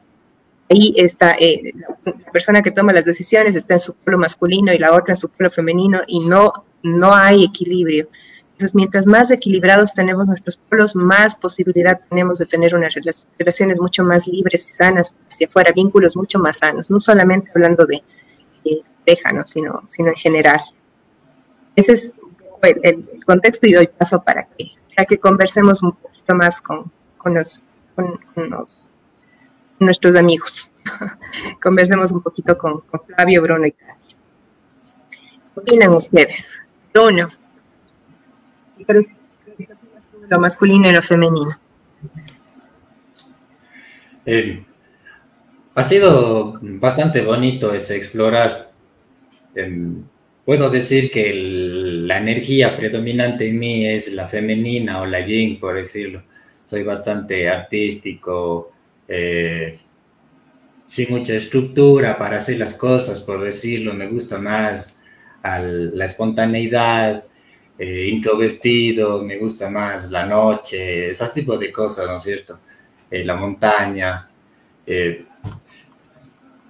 ahí está eh, la persona que toma las decisiones está en su polo masculino y la otra en su polo femenino y no, no hay equilibrio. Mientras más equilibrados tenemos nuestros polos, más posibilidad tenemos de tener unas relaciones mucho más libres y sanas hacia afuera, vínculos mucho más sanos, no solamente hablando de, déjanos, sino, sino en general. Ese es el, contexto y doy paso para que, para que conversemos un poquito más con, con, con, nuestros amigos. conversemos un poquito con, Flavio, Bruno y Cari. ¿Qué opinan ustedes? Bruno, lo masculino y lo femenino. Ha sido bastante bonito ese explorar Em, puedo decir que la energía predominante en mí es la femenina o la yin, por decirlo. Soy bastante artístico, eh, sin mucha estructura para hacer las cosas, por decirlo. Me gusta más la espontaneidad, eh, introvertido, me gusta más la noche, ese tipo de cosas, ¿no es cierto? Eh, la montaña.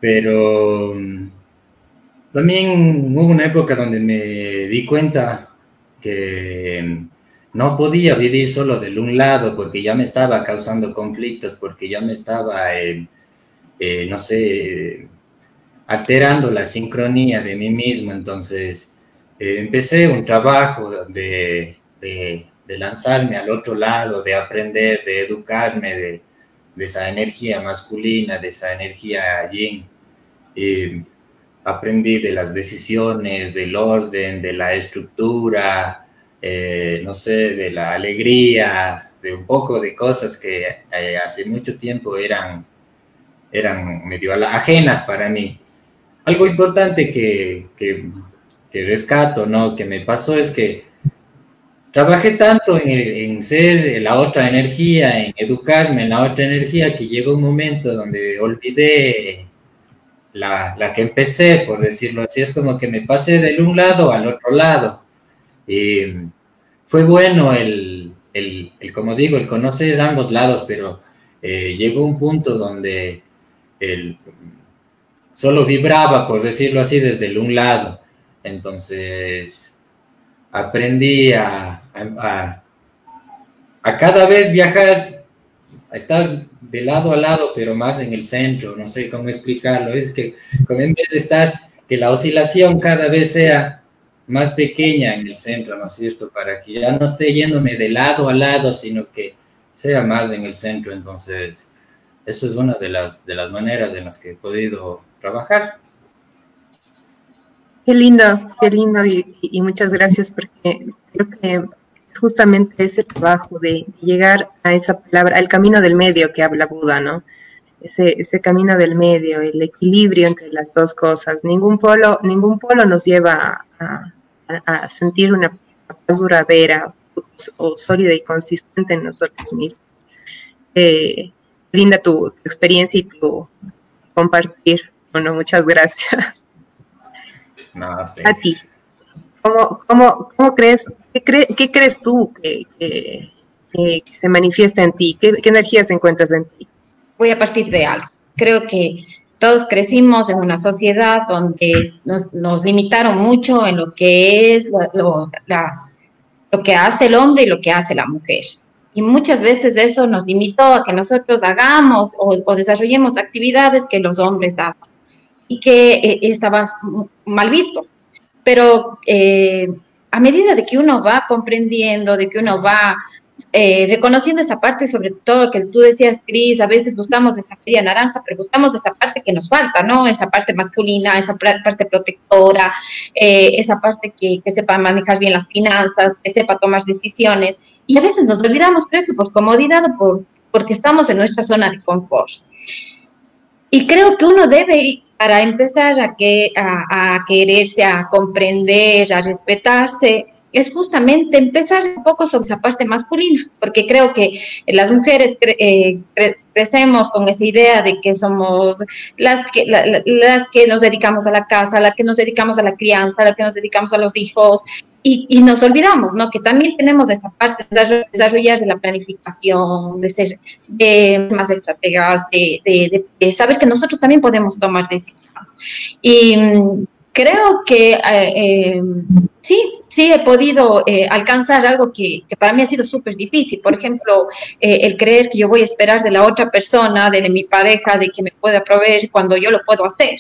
pero también hubo una época donde me di cuenta que no podía vivir solo del un lado porque ya me estaba causando conflictos, porque ya me estaba, eh, eh, no sé, alterando la sincronía de mí mismo. Entonces eh, empecé un trabajo de, de, lanzarme al otro lado, de aprender, de educarme de, de esa energía masculina, de esa energía yin aprendí de las decisiones, del orden, de la estructura, eh, no sé, de la alegría, de un poco de cosas que eh, hace mucho tiempo eran, eran medio ajenas para mí. Algo importante que, que, rescato, ¿no? Que me pasó es que trabajé tanto en, en, ser la otra energía, en educarme en la otra energía, que llegó un momento donde olvidé la, la, que empecé, por decirlo así, es como que me pasé del un lado al otro lado. Y fue bueno el, el, el como digo, el conocer ambos lados, pero eh, llegó un punto donde el, solo vibraba, por decirlo así, desde el un lado. Entonces, aprendí a, a, a cada vez viajar estar de lado a lado, pero más en el centro, no sé cómo explicarlo, es que en vez de estar, que la oscilación cada vez sea más pequeña en el centro, ¿no es cierto? Para que ya no esté yéndome de lado a lado, sino que sea más en el centro, entonces eso es una de las, de las maneras en las que he podido trabajar. Qué lindo, qué lindo y, muchas gracias porque creo que justamente ese trabajo de llegar a esa palabra, al camino del medio que habla Buda, ¿no? Ese, camino del medio, el equilibrio entre las dos cosas. Ningún polo, ningún polo nos lleva a, sentir una paz duradera o, sólida y consistente en nosotros mismos. Eh, linda tu, experiencia y tu compartir. Bueno, muchas gracias. A ti. ¿Cómo, cómo, cómo crees, qué, qué, crees tú que, que, se manifiesta en ti? ¿Qué, ¿Qué energías encuentras en ti? Voy a partir de algo. Creo que todos crecimos en una sociedad donde nos, nos limitaron mucho en lo que es lo, lo, que hace el hombre y lo que hace la mujer. Y muchas veces eso nos limitó a que nosotros hagamos o, o desarrollemos actividades que los hombres hacen y que eh, estaba mal visto. Pero eh, a medida de que uno va comprendiendo, de que uno va eh, reconociendo esa parte, sobre todo que tú decías, Cris, a veces buscamos esa media naranja, pero buscamos esa parte que nos falta, ¿no? Esa parte masculina, esa parte protectora, esa parte que, que, sepa manejar bien las finanzas, que sepa tomar decisiones. Y a veces nos olvidamos, creo que por comodidad o por, porque estamos en nuestra zona de confort. Y creo que uno debe para empezar a, que, a, quererse, a comprender, a respetarse, es justamente empezar un poco sobre esa parte masculina, porque creo que las mujeres eh, crecemos con esa idea de que somos las que, las que nos dedicamos a la casa, las que nos dedicamos a la crianza, las que nos dedicamos a los hijos, y, nos olvidamos, ¿no? Que también tenemos esa parte de desarrollar de la planificación, de ser de más estrategas, de, saber que nosotros también podemos tomar decisiones. Y mm, creo que eh, eh, sí, sí he podido eh, alcanzar algo que, que, para mí ha sido súper difícil. Por ejemplo, el creer que yo voy a esperar de la otra persona, de mi pareja, de que me pueda proveer cuando yo lo puedo hacer.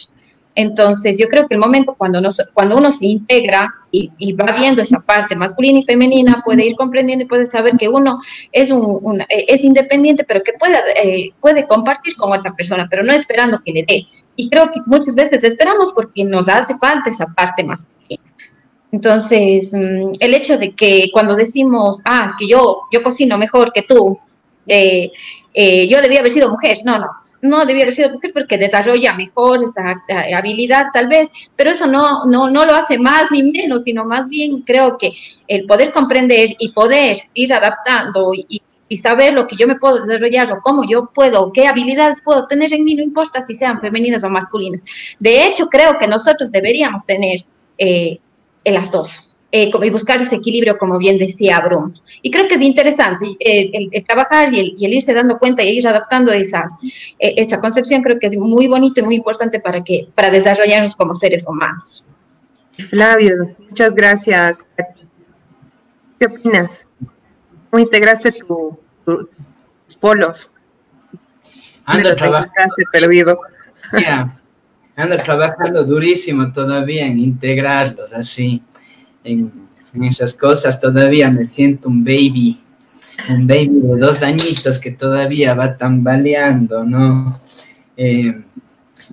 Entonces, yo creo que el momento cuando, cuando uno se integra y, va viendo esa parte masculina y femenina, puede ir comprendiendo y puede saber que uno es, un, eh, es independiente, pero que puede, eh, puede compartir con otra persona, pero no esperando que le dé. Y creo que muchas veces esperamos porque nos hace falta esa parte masculina. Entonces, mm, el hecho de que cuando decimos, ah, es que yo, yo cocino mejor que tú, eh, yo debía haber sido mujer, no, no, no debía haber sido mujer porque desarrolla mejor esa eh, habilidad tal vez, pero eso no, no, no lo hace más ni menos, sino más bien creo que el poder comprender y poder ir adaptando y, y saber lo que yo me puedo desarrollar o cómo yo puedo, qué habilidades puedo tener en mí, no importa si sean femeninas o masculinas. De hecho, creo que nosotros deberíamos tener eh, las dos eh, y buscar ese equilibrio, como bien decía Bruno. Y creo que es interesante eh, el, trabajar y el, irse dando cuenta y ir adaptando esas, eh, esa concepción, creo que es muy bonito y muy importante para, que, para desarrollarnos como seres humanos. Flavio, muchas gracias. ¿Qué opinas? ¿Cómo integraste tus polos? Ando trabajando. perdidos. ando trabajando durísimo todavía en integrarlos así en, esas cosas, todavía me siento un baby, un baby de dos añitos que todavía va tambaleando, ¿no? Eh,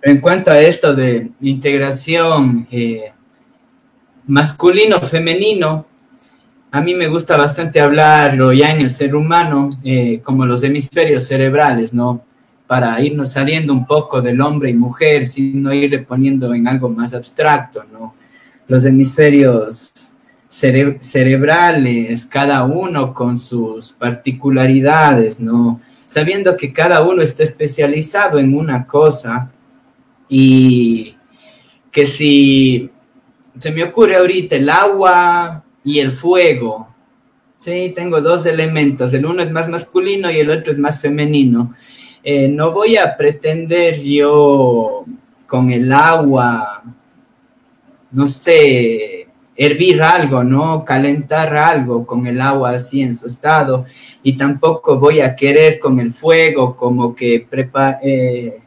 en cuanto a esto de integración eh, masculino-femenino, a mí me gusta bastante hablarlo ya en el ser humano, eh, como los hemisferios cerebrales, ¿no? Para irnos saliendo un poco del hombre y mujer, sino irle poniendo en algo más abstracto, ¿no? Los hemisferios cerebrales, cada uno con sus particularidades, ¿no? Sabiendo que cada uno está especializado en una cosa y que si se me ocurre ahorita el agua y el fuego, sí, tengo dos elementos, el uno es más masculino y el otro es más femenino. Eh, no voy a pretender yo con el agua no sé, hervir algo, ¿no? Calentar algo con el agua así en su estado. Y tampoco voy a querer con el fuego como que, prepa eh,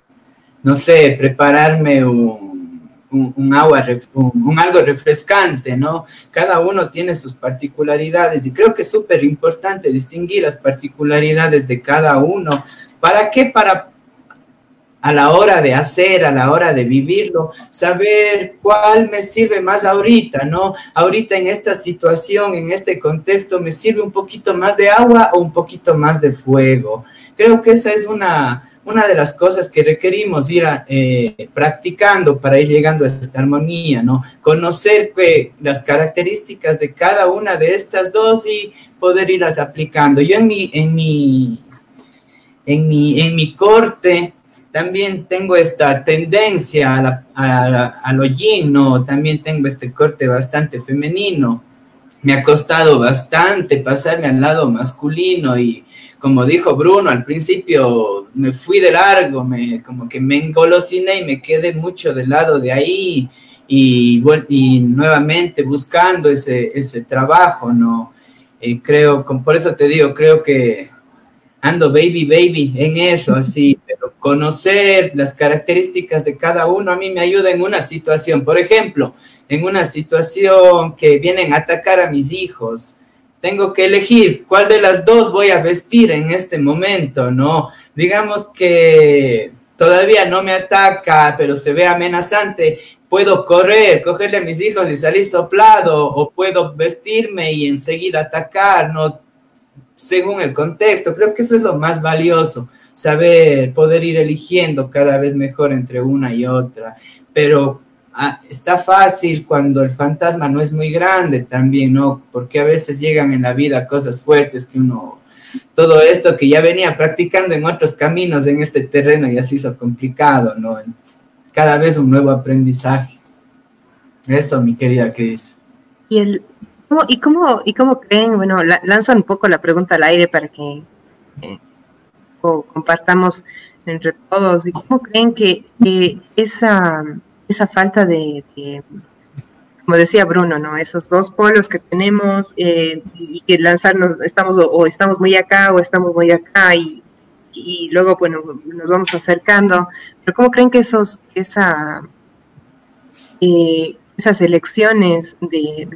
no sé, prepararme un, un, agua, un, algo refrescante, ¿no? Cada uno tiene sus particularidades y creo que es súper importante distinguir las particularidades de cada uno. ¿Para qué? Para a la hora de hacer, a la hora de vivirlo, saber cuál me sirve más ahorita, ¿no? Ahorita en esta situación, en este contexto, me sirve un poquito más de agua o un poquito más de fuego. Creo que esa es una, una de las cosas que requerimos ir eh, practicando para ir llegando a esta armonía, ¿no? Conocer las características de cada una de estas dos y poder irlas aplicando. Yo en mi, en mi, en mi, en mi corte también tengo esta tendencia a, a, lo. También tengo este corte bastante femenino. Me ha costado bastante pasarme al lado masculino y como dijo Bruno al principio, me fui de largo, me, como que me engolosiné y me quedé mucho del lado de ahí y, y nuevamente buscando ese, ese trabajo, ¿no? Y creo, por eso te digo, creo que ando baby, baby en eso, así, pero conocer las características de cada uno a mí me ayuda en una situación. Por ejemplo, en una situación que vienen a atacar a mis hijos, tengo que elegir cuál de las dos voy a vestir en este momento, ¿no? Digamos que todavía no me ataca, pero se ve amenazante, puedo correr, cogerle a mis hijos y salir soplado, o puedo vestirme y enseguida atacar, ¿no? Según el contexto. Creo que eso es lo más valioso, saber poder ir eligiendo cada vez mejor entre una y otra. Pero ah, está fácil cuando el fantasma no es muy grande también, ¿no? Porque a veces llegan en la vida cosas fuertes que uno, todo esto que ya venía practicando en otros caminos en este terreno ya se hizo complicado, ¿no? Cada vez un nuevo aprendizaje. Eso, mi querida Cris. Y el, ¿Y cómo, y cómo creen? Bueno, lanzo un poco la pregunta al aire para que eh, compartamos entre todos. ¿Y cómo creen que, esa, esa falta de, como decía Bruno, ¿no? Esos dos polos que tenemos eh, y que lanzarnos, estamos o, estamos muy acá o estamos muy acá y, y luego, bueno, nos vamos acercando. Pero ¿cómo creen que esos, esa, eh, esas elecciones de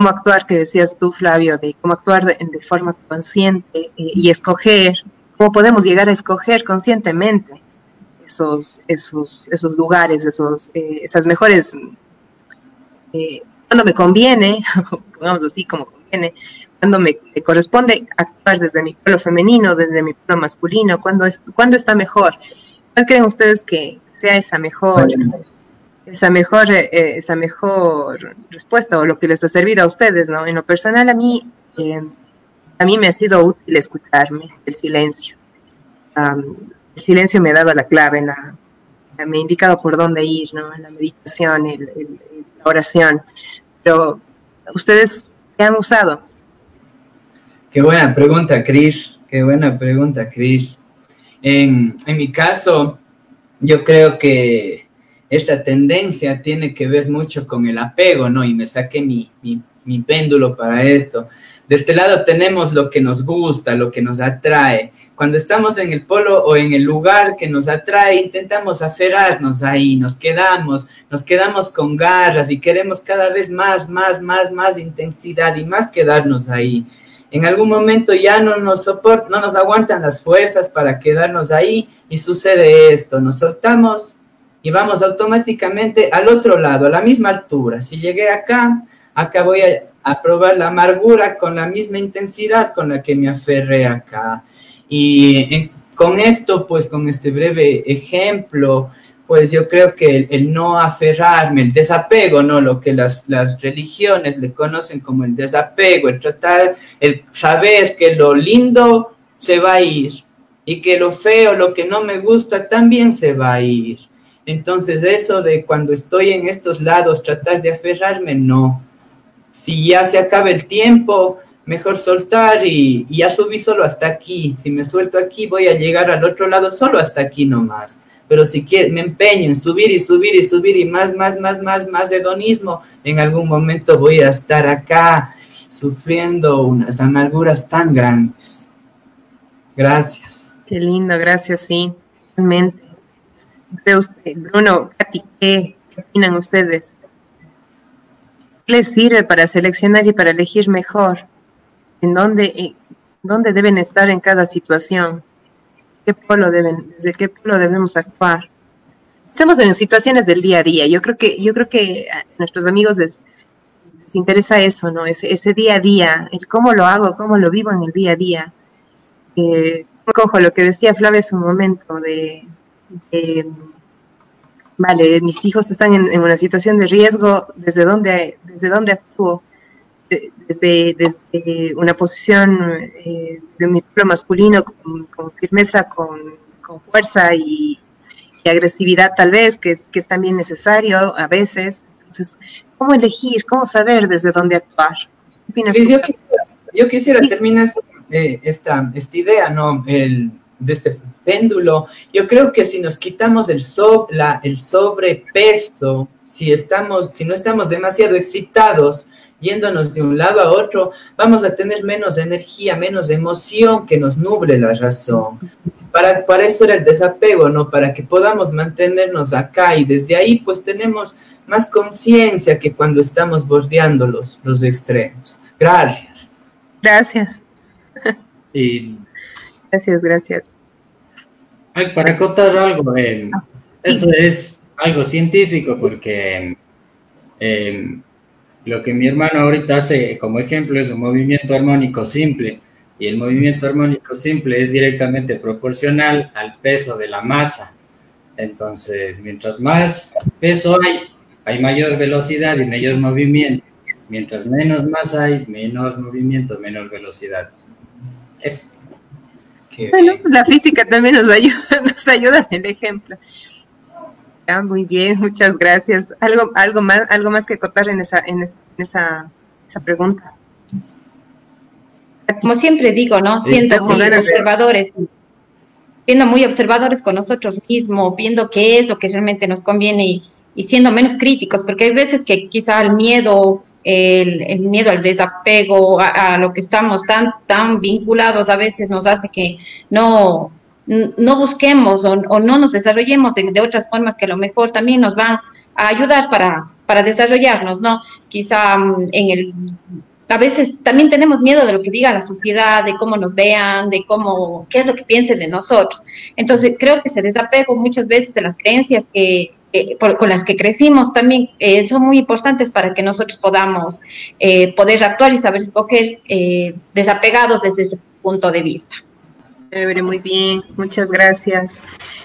cómo actuar, que decías tú, Flavio, de cómo actuar de, forma consciente eh, y escoger, cómo podemos llegar a escoger conscientemente esos, esos, esos lugares, esos, eh, esas mejores, eh, cuando me conviene, pongamos así como conviene, cuando me, corresponde actuar desde mi pueblo femenino, desde mi pueblo masculino, cuando, es, cuando está mejor. ¿Cuál creen ustedes que sea esa mejor? Esa mejor, eh, eh, esa mejor respuesta o lo que les ha servido a ustedes, ¿no? En lo personal a mí, eh, a mí me ha sido útil escucharme, el silencio. el silencio me ha dado la clave, me ha indicado por dónde ir, ¿no? En la meditación, el, la oración. Pero, ¿ustedes qué han usado? Qué buena pregunta, Cris. Qué buena pregunta, Cris. En, en mi caso, yo creo que esta tendencia tiene que ver mucho con el apego, ¿no? Y me saqué mi, mi, péndulo para esto. De este lado tenemos lo que nos gusta, lo que nos atrae. Cuando estamos en el polo o en el lugar que nos atrae, intentamos aferrarnos ahí, nos quedamos, nos quedamos con garras y queremos cada vez más, más, más, más intensidad y más quedarnos ahí. En algún momento ya no nos soportan, no nos aguantan las fuerzas para quedarnos ahí y sucede esto, nos soltamos y vamos automáticamente al otro lado, a la misma altura. Si llegué acá, acá voy a, probar la amargura con la misma intensidad con la que me aferré acá. Y con esto, pues con este breve ejemplo, pues yo creo que el, no aferrarme, el desapego, ¿no? Lo que las, las, religiones le conocen como el desapego, el tratar, el saber que lo lindo se va a ir y que lo feo, lo que no me gusta, también se va a ir. Entonces eso de cuando estoy en estos lados, tratar de aferrarme, no. Si ya se acaba el tiempo, mejor soltar y, ya subí solo hasta aquí. Si me suelto aquí, voy a llegar al otro lado solo hasta aquí nomás. Pero si me empeño en subir y subir y subir y más, más, más, más, más hedonismo, en algún momento voy a estar acá sufriendo unas amarguras tan grandes. Gracias. Qué lindo, gracias, sí, realmente Bruno, ¿qué, opinan ustedes? ¿Qué les sirve para seleccionar y para elegir mejor? ¿En dónde, dónde deben estar en cada situación? qué polo deben, desde qué polo debemos actuar. Estamos en situaciones del día a día. Yo creo que, yo creo que a nuestros amigos les, interesa eso, ¿no? Ese, ese, día a día, el cómo lo hago, cómo lo vivo en el día a día. Eh, cojo lo que decía Flavia hace un momento de, vale, mis hijos están en, una situación de riesgo, ¿desde dónde, desde dónde actúo? desde, desde una posición eh, de mi pueblo masculino con, firmeza, con, fuerza y, agresividad tal vez, que es, que es también necesario a veces. Entonces, ¿cómo elegir? ¿Cómo saber desde dónde actuar? yo, quisiera, terminar eh, esta, esta idea, ¿no? El, de este péndulo. Yo creo que si nos quitamos el, el sobrepeso, si, estamos, si no estamos demasiado excitados, yéndonos de un lado a otro, vamos a tener menos energía, menos emoción que nos nuble la razón. Para, para eso era el desapego, ¿no? Para que podamos mantenernos acá y desde ahí pues tenemos más conciencia que cuando estamos bordeando los, los extremos. Gracias. Gracias. Y... Gracias, gracias. Para acotar algo, eh, eso es algo científico porque... Eh, lo que mi hermano ahorita hace como ejemplo es un movimiento armónico simple y el movimiento armónico simple es directamente proporcional al peso de la masa. Entonces, mientras más peso hay, hay mayor velocidad y mayor movimiento. Mientras menos masa hay, menos movimiento, menos velocidad. Eso. Bueno, la física también nos ayuda, nos ayuda en el ejemplo muy bien, muchas gracias. Algo, algo más, algo más que acotar en esa, en esa, esa pregunta. Como siempre digo, ¿no? Siendo muy observadores, siendo muy observadores con nosotros mismos, viendo qué es lo que realmente nos conviene y, siendo menos críticos, porque hay veces que quizá el miedo, el, miedo al desapego, a, a, lo que estamos tan, tan vinculados, a veces nos hace que no, no busquemos o, no nos desarrollemos de, otras formas que a lo mejor también nos van a ayudar para, para desarrollarnos, ¿no? Quizá mm, en el... A veces también tenemos miedo de lo que diga la sociedad, de cómo nos vean, de cómo, qué es lo que piensen de nosotros. Entonces, creo que ese desapego muchas veces de las creencias que, con las que crecimos también eh, son muy importantes para que nosotros podamos eh, poder actuar y saber escoger eh, desapegados desde ese punto de vista muy bien, muchas gracias.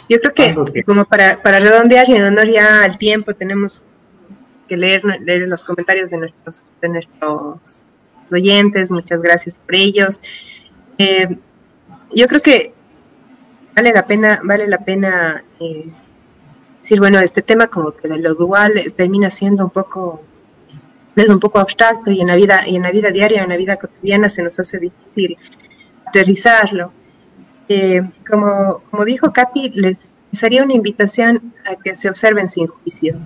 Yo creo que como para, para redondear y en honor ya al tiempo, tenemos que leer, leer los comentarios de nuestros, de nuestros oyentes, muchas gracias por ellos. Eh, yo creo que vale la pena, vale la pena eh, decir, bueno, este tema como que de lo dual termina siendo un poco, es un poco abstracto y en la vida, y en la vida diaria, en la vida cotidiana se nos hace difícil aterrizarlo. Eh, como, como dijo Katy, les haría una invitación a que se observen sin juicio,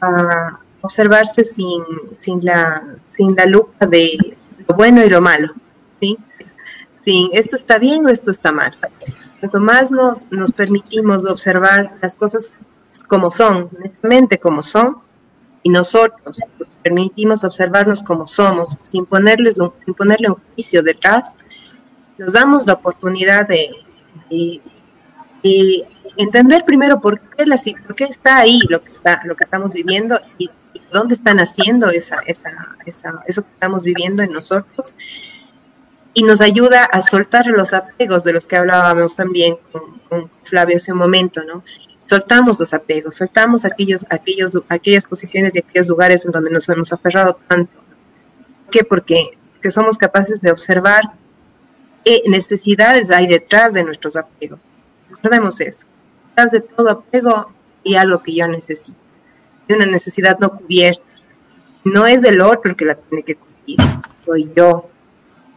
a observarse sin, sin, la, sin la lupa de lo bueno y lo malo, ¿sí? Sin esto está bien o esto está mal. Cuanto más nos, nos permitimos observar las cosas como son, netamente como son, y nosotros permitimos observarnos como somos, sin, ponerles sin ponerle un juicio detrás, nos damos la oportunidad de, entender primero por qué, la, por qué está ahí lo que, está, lo que estamos viviendo y, dónde están haciendo esa, esa, esa, eso que estamos viviendo en nosotros. Y nos ayuda a soltar los apegos de los que hablábamos también con, Flavio hace un momento, ¿no? Soltamos los apegos, soltamos aquellos, aquellos, aquellas posiciones y aquellos lugares en donde nos hemos aferrado tanto. ¿Por qué? Porque que somos capaces de observar qué necesidades hay detrás de nuestros apegos. Recordemos eso. Detrás de todo apego hay algo que yo necesito. Hay una necesidad no cubierta. No es el otro el que la tiene que cubrir, soy yo.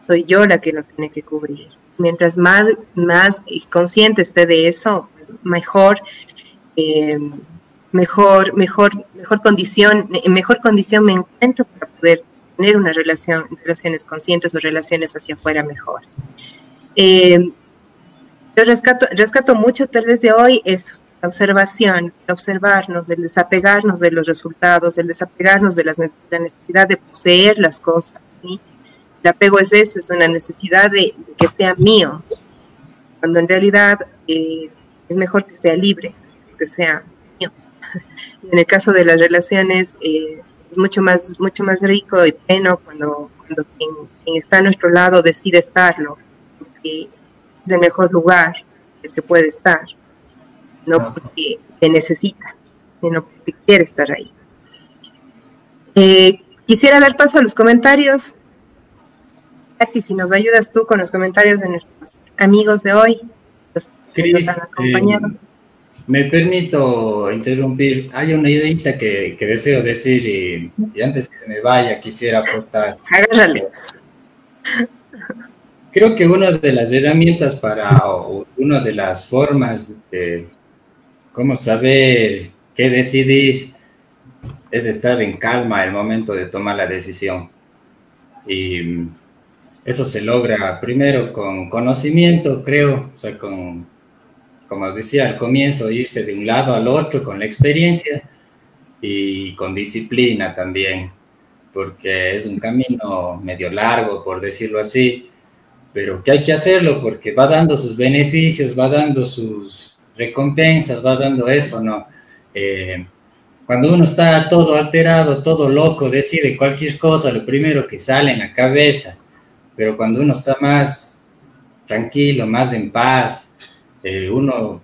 Soy yo la que lo tiene que cubrir. Mientras más, más consciente esté de eso, mejor, eh, mejor, mejor, mejor condición, mejor condición me encuentro para poder tener una relación, relaciones conscientes o relaciones hacia afuera mejores. Eh, yo rescato, rescato mucho tal vez de hoy es la observación, observarnos, el desapegarnos de los resultados, el desapegarnos de la necesidad de poseer las cosas. El apego es eso, es una necesidad de, que sea mío. cuando en realidad eh, es mejor que sea libre, que sea mío. En el caso de las relaciones, eh, es mucho más, mucho más rico y pleno cuando, cuando quien, está a nuestro lado decide estarlo, porque es el mejor lugar el que puede estar, no porque te necesita, sino porque quiere estar ahí. Eh, quisiera dar paso a los comentarios. Katy, si nos ayudas tú con los comentarios de nuestros amigos de hoy, los que nos han acompañado. Eh, me permito interrumpir. Hay una idea que, deseo decir y, antes que se me vaya quisiera aportar. Agárrale. Creo que una de las herramientas para, o una de las formas de cómo saber qué decidir es estar en calma el momento de tomar la decisión. Y eso se logra primero con conocimiento, creo, o sea, con como decía al comienzo, irse de un lado al otro con la experiencia y con disciplina también, porque es un camino medio largo, por decirlo así, pero que hay que hacerlo porque va dando sus beneficios, va dando sus recompensas, va dando eso, ¿no? Eh, cuando uno está todo alterado, todo loco, decide cualquier cosa, lo primero que sale en la cabeza, pero cuando uno está más tranquilo, más en paz, eh, uno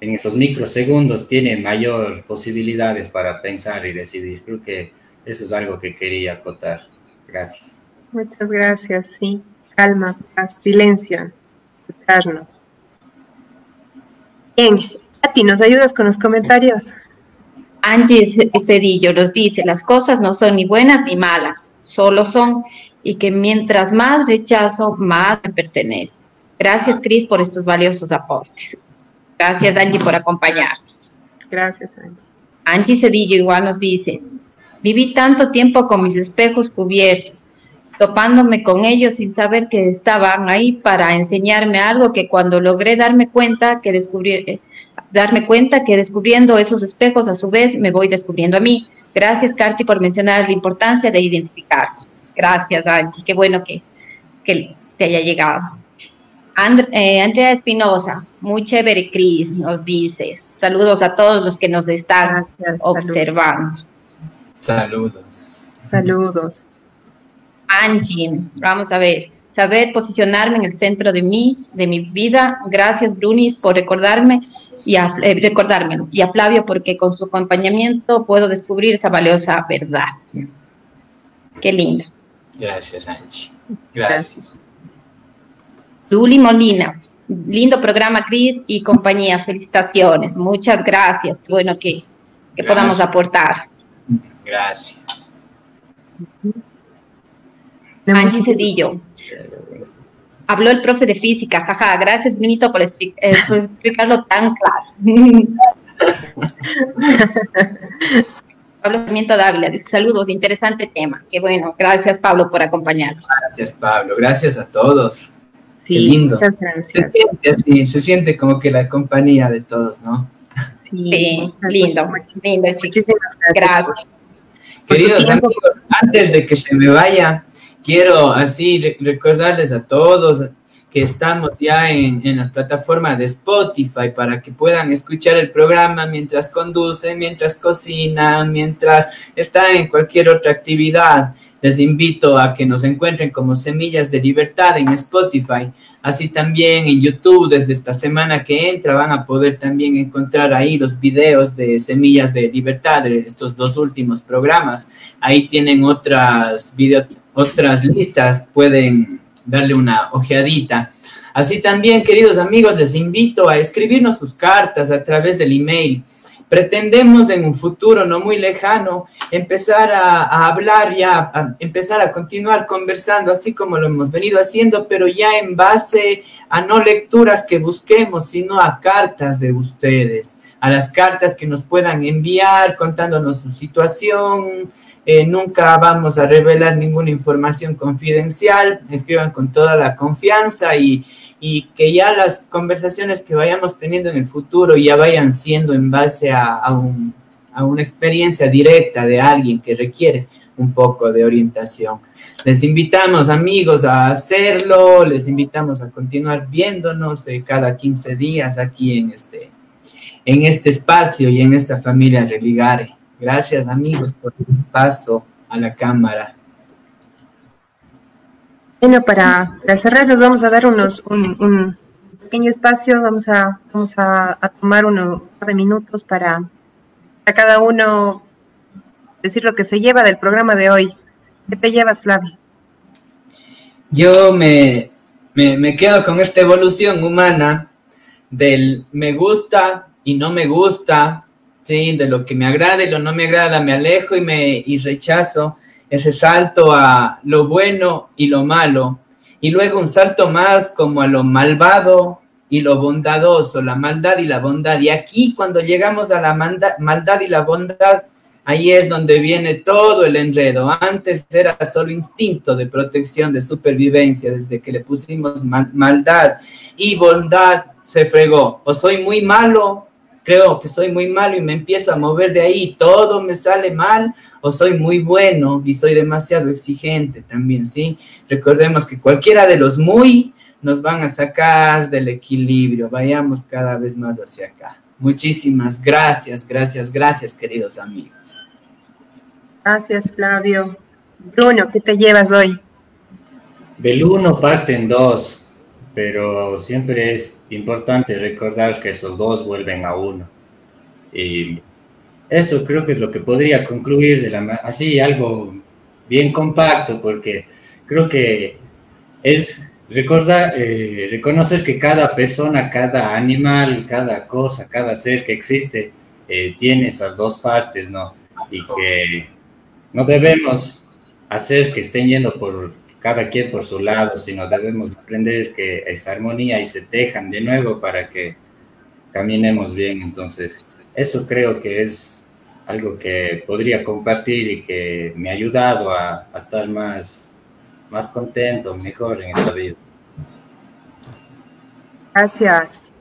en esos microsegundos tiene mayor posibilidades para pensar y decidir. Creo que eso es algo que quería acotar. Gracias. Muchas gracias, sí. Calma, paz, silencio, escucharnos. Bien, Katy, ¿nos ayudas con los comentarios? Angie Cedillo nos dice, las cosas no son ni buenas ni malas, solo son, y que mientras más rechazo, más me pertenece. Gracias, Cris, por estos valiosos aportes. Gracias, Angie, por acompañarnos. Gracias, Angie. Angie Cedillo igual nos dice, viví tanto tiempo con mis espejos cubiertos, topándome con ellos sin saber que estaban ahí para enseñarme algo que cuando logré darme cuenta que descubrí, eh, darme cuenta que descubriendo esos espejos a su vez me voy descubriendo a mí. Gracias, Carti, por mencionar la importancia de identificarlos. Gracias, Angie. Qué bueno que, que te haya llegado. Eh, Andrea Espinosa, muy chévere, Cris, nos dice. Saludos a todos los que nos están observando. Saludos. Saludos. Angie, vamos a ver. Saber posicionarme en el centro de mí, de mi vida. Gracias, Brunis, por recordarme y a, eh, recordármelo. Y a Flavio, porque con su acompañamiento puedo descubrir esa valiosa verdad. Qué lindo. Gracias, Angie. Gracias. Luli Molina, lindo programa, Cris y compañía. Felicitaciones, muchas gracias. Bueno que, podamos aportar. Gracias. Angie Cedillo. Habló el profe de física, jaja, gracias Brunito por, eh, por explicarlo tan claro. Pablo Sarmiento Dávila dice saludos, interesante tema. Qué bueno, gracias Pablo por acompañarnos. Gracias Pablo, gracias a todos. Qué lindo. Muchas gracias. Se siente, como que la compañía de todos, ¿no? Sí, lindo, lindo, chicos. Gracias. Queridos amigos, antes de que se me vaya, quiero así recordarles a todos que estamos ya en, en la plataforma de Spotify para que puedan escuchar el programa mientras conducen, mientras cocinan, mientras están en cualquier otra actividad. Les invito a que nos encuentren como Semillas de Libertad en Spotify. Así también en YouTube, desde esta semana que entra, van a poder también encontrar ahí los videos de Semillas de Libertad, de estos dos últimos programas. Ahí tienen otras, video, otras listas, pueden darle una ojeadita. Así también, queridos amigos, les invito a escribirnos sus cartas a través del email Pretendemos en un futuro no muy lejano empezar a, hablar ya, a empezar a continuar conversando así como lo hemos venido haciendo, pero ya en base a no lecturas que busquemos, sino a cartas de ustedes, a las cartas que nos puedan enviar contándonos su situación, eh, nunca vamos a revelar ninguna información confidencial, escriban con toda la confianza y, y, que ya las conversaciones que vayamos teniendo en el futuro ya vayan siendo en base a, a, un, a una experiencia directa de alguien que requiere un poco de orientación. Les invitamos, amigos, a hacerlo, les invitamos a continuar viéndonos cada 15 días aquí en este, en este espacio y en esta familia Religare. Gracias, amigos, por el paso a la cámara. Bueno, para, cerrar nos vamos a dar unos, un, pequeño espacio, vamos a, vamos a, tomar unos par de minutos para, para cada uno decir lo que se lleva del programa de hoy. ¿Qué te llevas, Flavio? Yo me, me, quedo con esta evolución humana del me gusta y no me gusta, ¿sí? de lo que me agrada y lo no me agrada, me alejo y, me, y rechazo ese salto a lo bueno y lo malo, y luego un salto más como a lo malvado y lo bondadoso, la maldad y la bondad. Y aquí cuando llegamos a la maldad y la bondad, Ahí es donde viene todo el enredo. Antes era solo instinto de protección, de supervivencia, desde que le pusimos maldad y bondad se fregó. O soy muy malo, creo que soy muy malo y me empiezo a mover de ahí, todo me sale mal, o soy muy bueno y soy demasiado exigente también, ¿sí? Recordemos que cualquiera de los muy nos van a sacar del equilibrio, vayamos cada vez más hacia acá. Muchísimas gracias, gracias, gracias, queridos amigos. Gracias, Flavio. Bruno, ¿qué te llevas hoy? Del uno parten dos, pero siempre es importante recordar que esos dos vuelven a uno. Y eso creo que es lo que podría concluir de la así algo bien compacto, porque creo que es Recordar, eh, reconocer que cada persona, cada animal, cada cosa, cada ser que existe eh, tiene esas dos partes, ¿no? Y que no debemos hacer que estén yendo por cada quien por su lado, sino debemos aprender que esa armonía y se tejan de nuevo para que caminemos bien. Entonces, eso creo que es algo que podría compartir y que me ha ayudado a, a estar más más contento, mejor en esta vida. Gracias.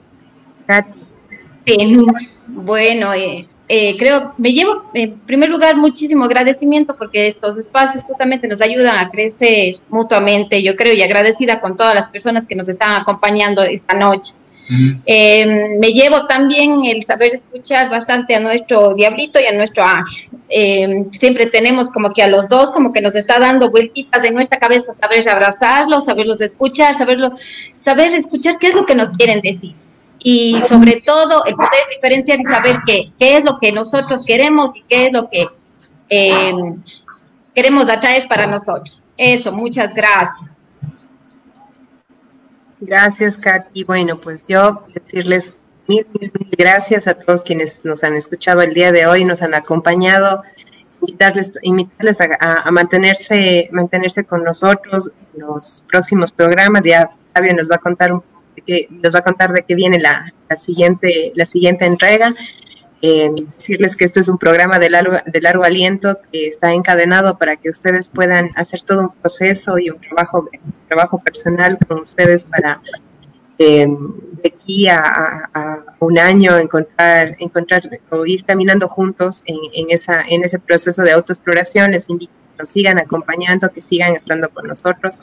Katy. Sí, bueno, eh, eh, creo, me llevo en primer lugar muchísimo agradecimiento porque estos espacios justamente nos ayudan a crecer mutuamente, yo creo, y agradecida con todas las personas que nos están acompañando esta noche. Em, me llevo también el saber escuchar bastante a nuestro diablito y a nuestro ángel. Em, siempre tenemos como que a los dos como que nos está dando vueltitas en nuestra cabeza, saber abrazarlos, saberlos escuchar, saberlo, saber escuchar qué es lo que nos quieren decir. Y sobre todo el poder diferenciar y saber qué, qué es lo que nosotros queremos y qué es lo que em, queremos atraer para nosotros. Eso, muchas gracias. Gracias, Katy. Bueno, pues yo decirles mil, mil, mil gracias a todos quienes nos han escuchado el día de hoy, nos han acompañado, invitarles, invitarles a, mantenerse, mantenerse con nosotros en los próximos programas. Ya Fabio nos va a contar un, que, nos va a contar de qué viene la, la siguiente, la siguiente entrega. Eh, decirles que esto es un programa de largo, de largo aliento que está encadenado para que ustedes puedan hacer todo un proceso y un trabajo, trabajo personal con ustedes para eh, de aquí a, un año encontrar, encontrar o ir caminando juntos en, en, esa, en ese proceso de autoexploración. Les invito a que nos sigan acompañando, que sigan estando con nosotros.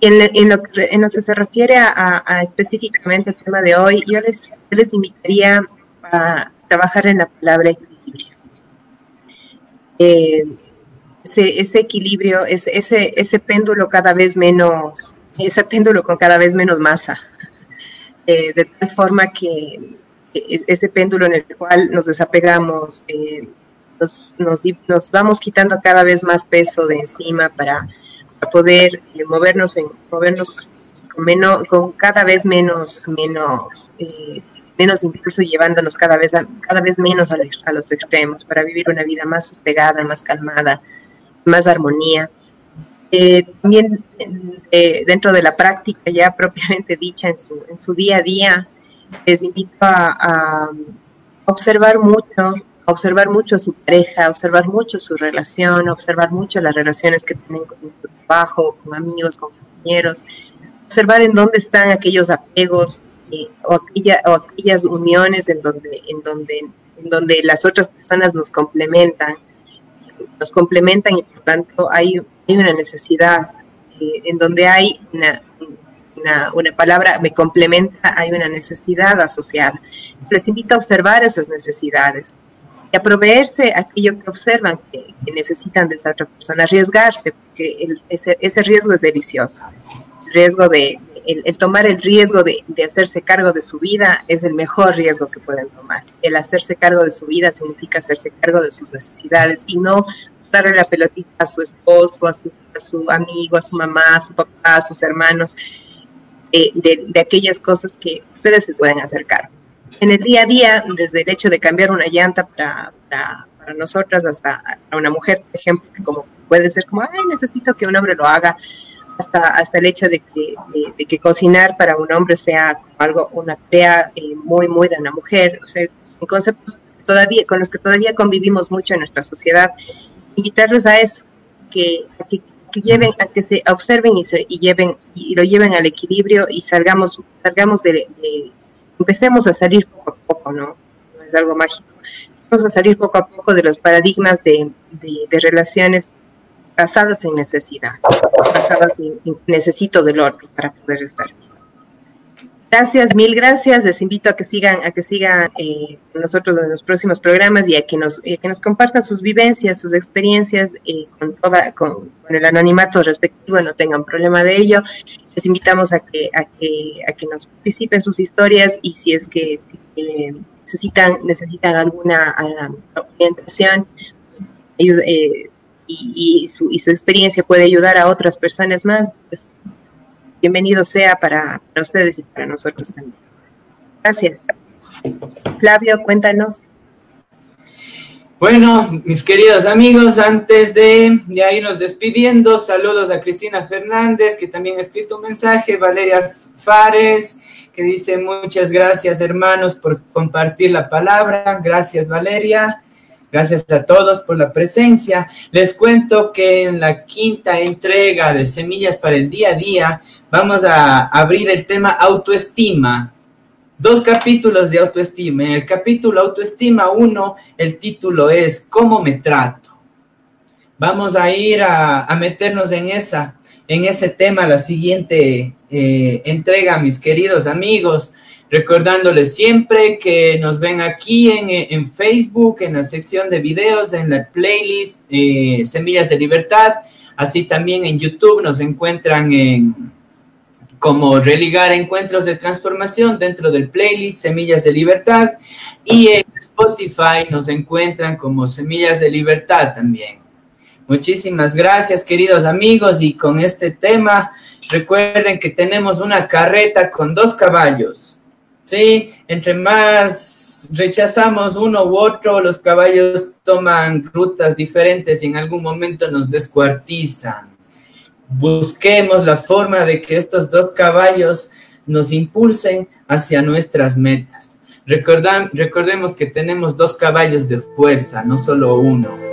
En, en, lo, en lo que se refiere a, a específicamente el tema de hoy, yo les, les invitaría a trabajar en la palabra equilibrio. Eh, ese, equilibrio, ese, ese, ese péndulo cada vez menos, ese péndulo con cada vez menos masa, eh, de tal forma que ese péndulo en el cual nos desapegamos, eh, nos, nos, vamos quitando cada vez más peso de encima para, poder movernos, en, movernos con, menos, con cada vez menos, menos menos impulso llevándonos cada vez, cada vez menos a, los extremos para vivir una vida más sosegada, más calmada, más armonía. Eh, también eh, dentro de la práctica ya propiamente dicha en su, en su día a día, les invito a, observar mucho, observar mucho a su pareja, observar mucho su relación, observar mucho las relaciones que tienen con trabajo, con amigos, con compañeros, observar en dónde están aquellos apegos o, aquellas uniones en donde, en, donde, en donde las otras personas nos complementan nos complementan y por tanto hay, hay una necesidad eh, en donde hay una, una, palabra me complementa, hay una necesidad asociada. Les invito a observar esas necesidades y a proveerse aquello que observan que, necesitan de esa otra persona, arriesgarse, porque ese, ese, riesgo es delicioso. El riesgo de, el, tomar el riesgo de, de, hacerse cargo de su vida es el mejor riesgo que pueden tomar. El hacerse cargo de su vida significa hacerse cargo de sus necesidades y no darle la pelotita a su esposo, a su, a su amigo, a su mamá, a su papá, a sus hermanos. Eh, de, aquellas cosas que ustedes se pueden acercar. En el día a día, desde el hecho de cambiar una llanta para, para, nosotras hasta una mujer, por ejemplo, que como puede ser como, ay, necesito que un hombre lo haga, hasta, hasta el hecho de que, de, que cocinar para un hombre sea algo, una tarea eh, muy, muy de una mujer, o sea, en conceptos todavía, con los que todavía convivimos mucho en nuestra sociedad, invitarles a eso, que, que que lleven, a que se observen y, se, y lleven y lo lleven al equilibrio y salgamos, salgamos de, empecemos a salir poco a poco, ¿no? No es algo mágico. Vamos a salir poco a poco de los paradigmas de, de, relaciones basadas en necesidad, basadas en, en necesito del orden para poder estar. Gracias, mil gracias. Les invito a que sigan, a que sigan eh, nosotros en los próximos programas y a que nos, que nos compartan sus vivencias, sus experiencias eh, con toda, con, el anonimato respectivo, no tengan problema de ello. Les invitamos a que, a que, a que nos participen sus historias y si es que necesitan, necesitan alguna orientación pues, eh, y, y, su, y su experiencia puede ayudar a otras personas más, pues bienvenido sea para, ustedes y para nosotros también. Gracias. Flavio, cuéntanos. Bueno, mis queridos amigos, antes de ya irnos despidiendo, saludos a Cristina Fernández, que también ha escrito un mensaje, Valeria Fares, que dice muchas gracias hermanos por compartir la palabra, gracias Valeria. Gracias a todos por la presencia. Les cuento que en la quinta entrega de Semillas para el Día a Día vamos a abrir el tema autoestima. Dos capítulos de autoestima. En el capítulo autoestima 1, el título es ¿Cómo me trato? Vamos a ir a, meternos en, esa, en ese tema la siguiente eh, entrega, mis queridos amigos. Recordándoles siempre que nos ven aquí en, Facebook, en la sección de videos, en la playlist eh, Semillas de Libertad. Así también en YouTube nos encuentran en como religar encuentros de transformación dentro del playlist Semillas de Libertad. Y en Spotify nos encuentran como Semillas de Libertad también. Muchísimas gracias, queridos amigos. Y con este tema, recuerden que tenemos una carreta con dos caballos ¿sí? Entre más rechazamos uno u otro, los caballos toman rutas diferentes y en algún momento nos descuartizan. Busquemos la forma de que estos dos caballos nos impulsen hacia nuestras metas. recordemos que tenemos dos caballos de fuerza, no solo uno.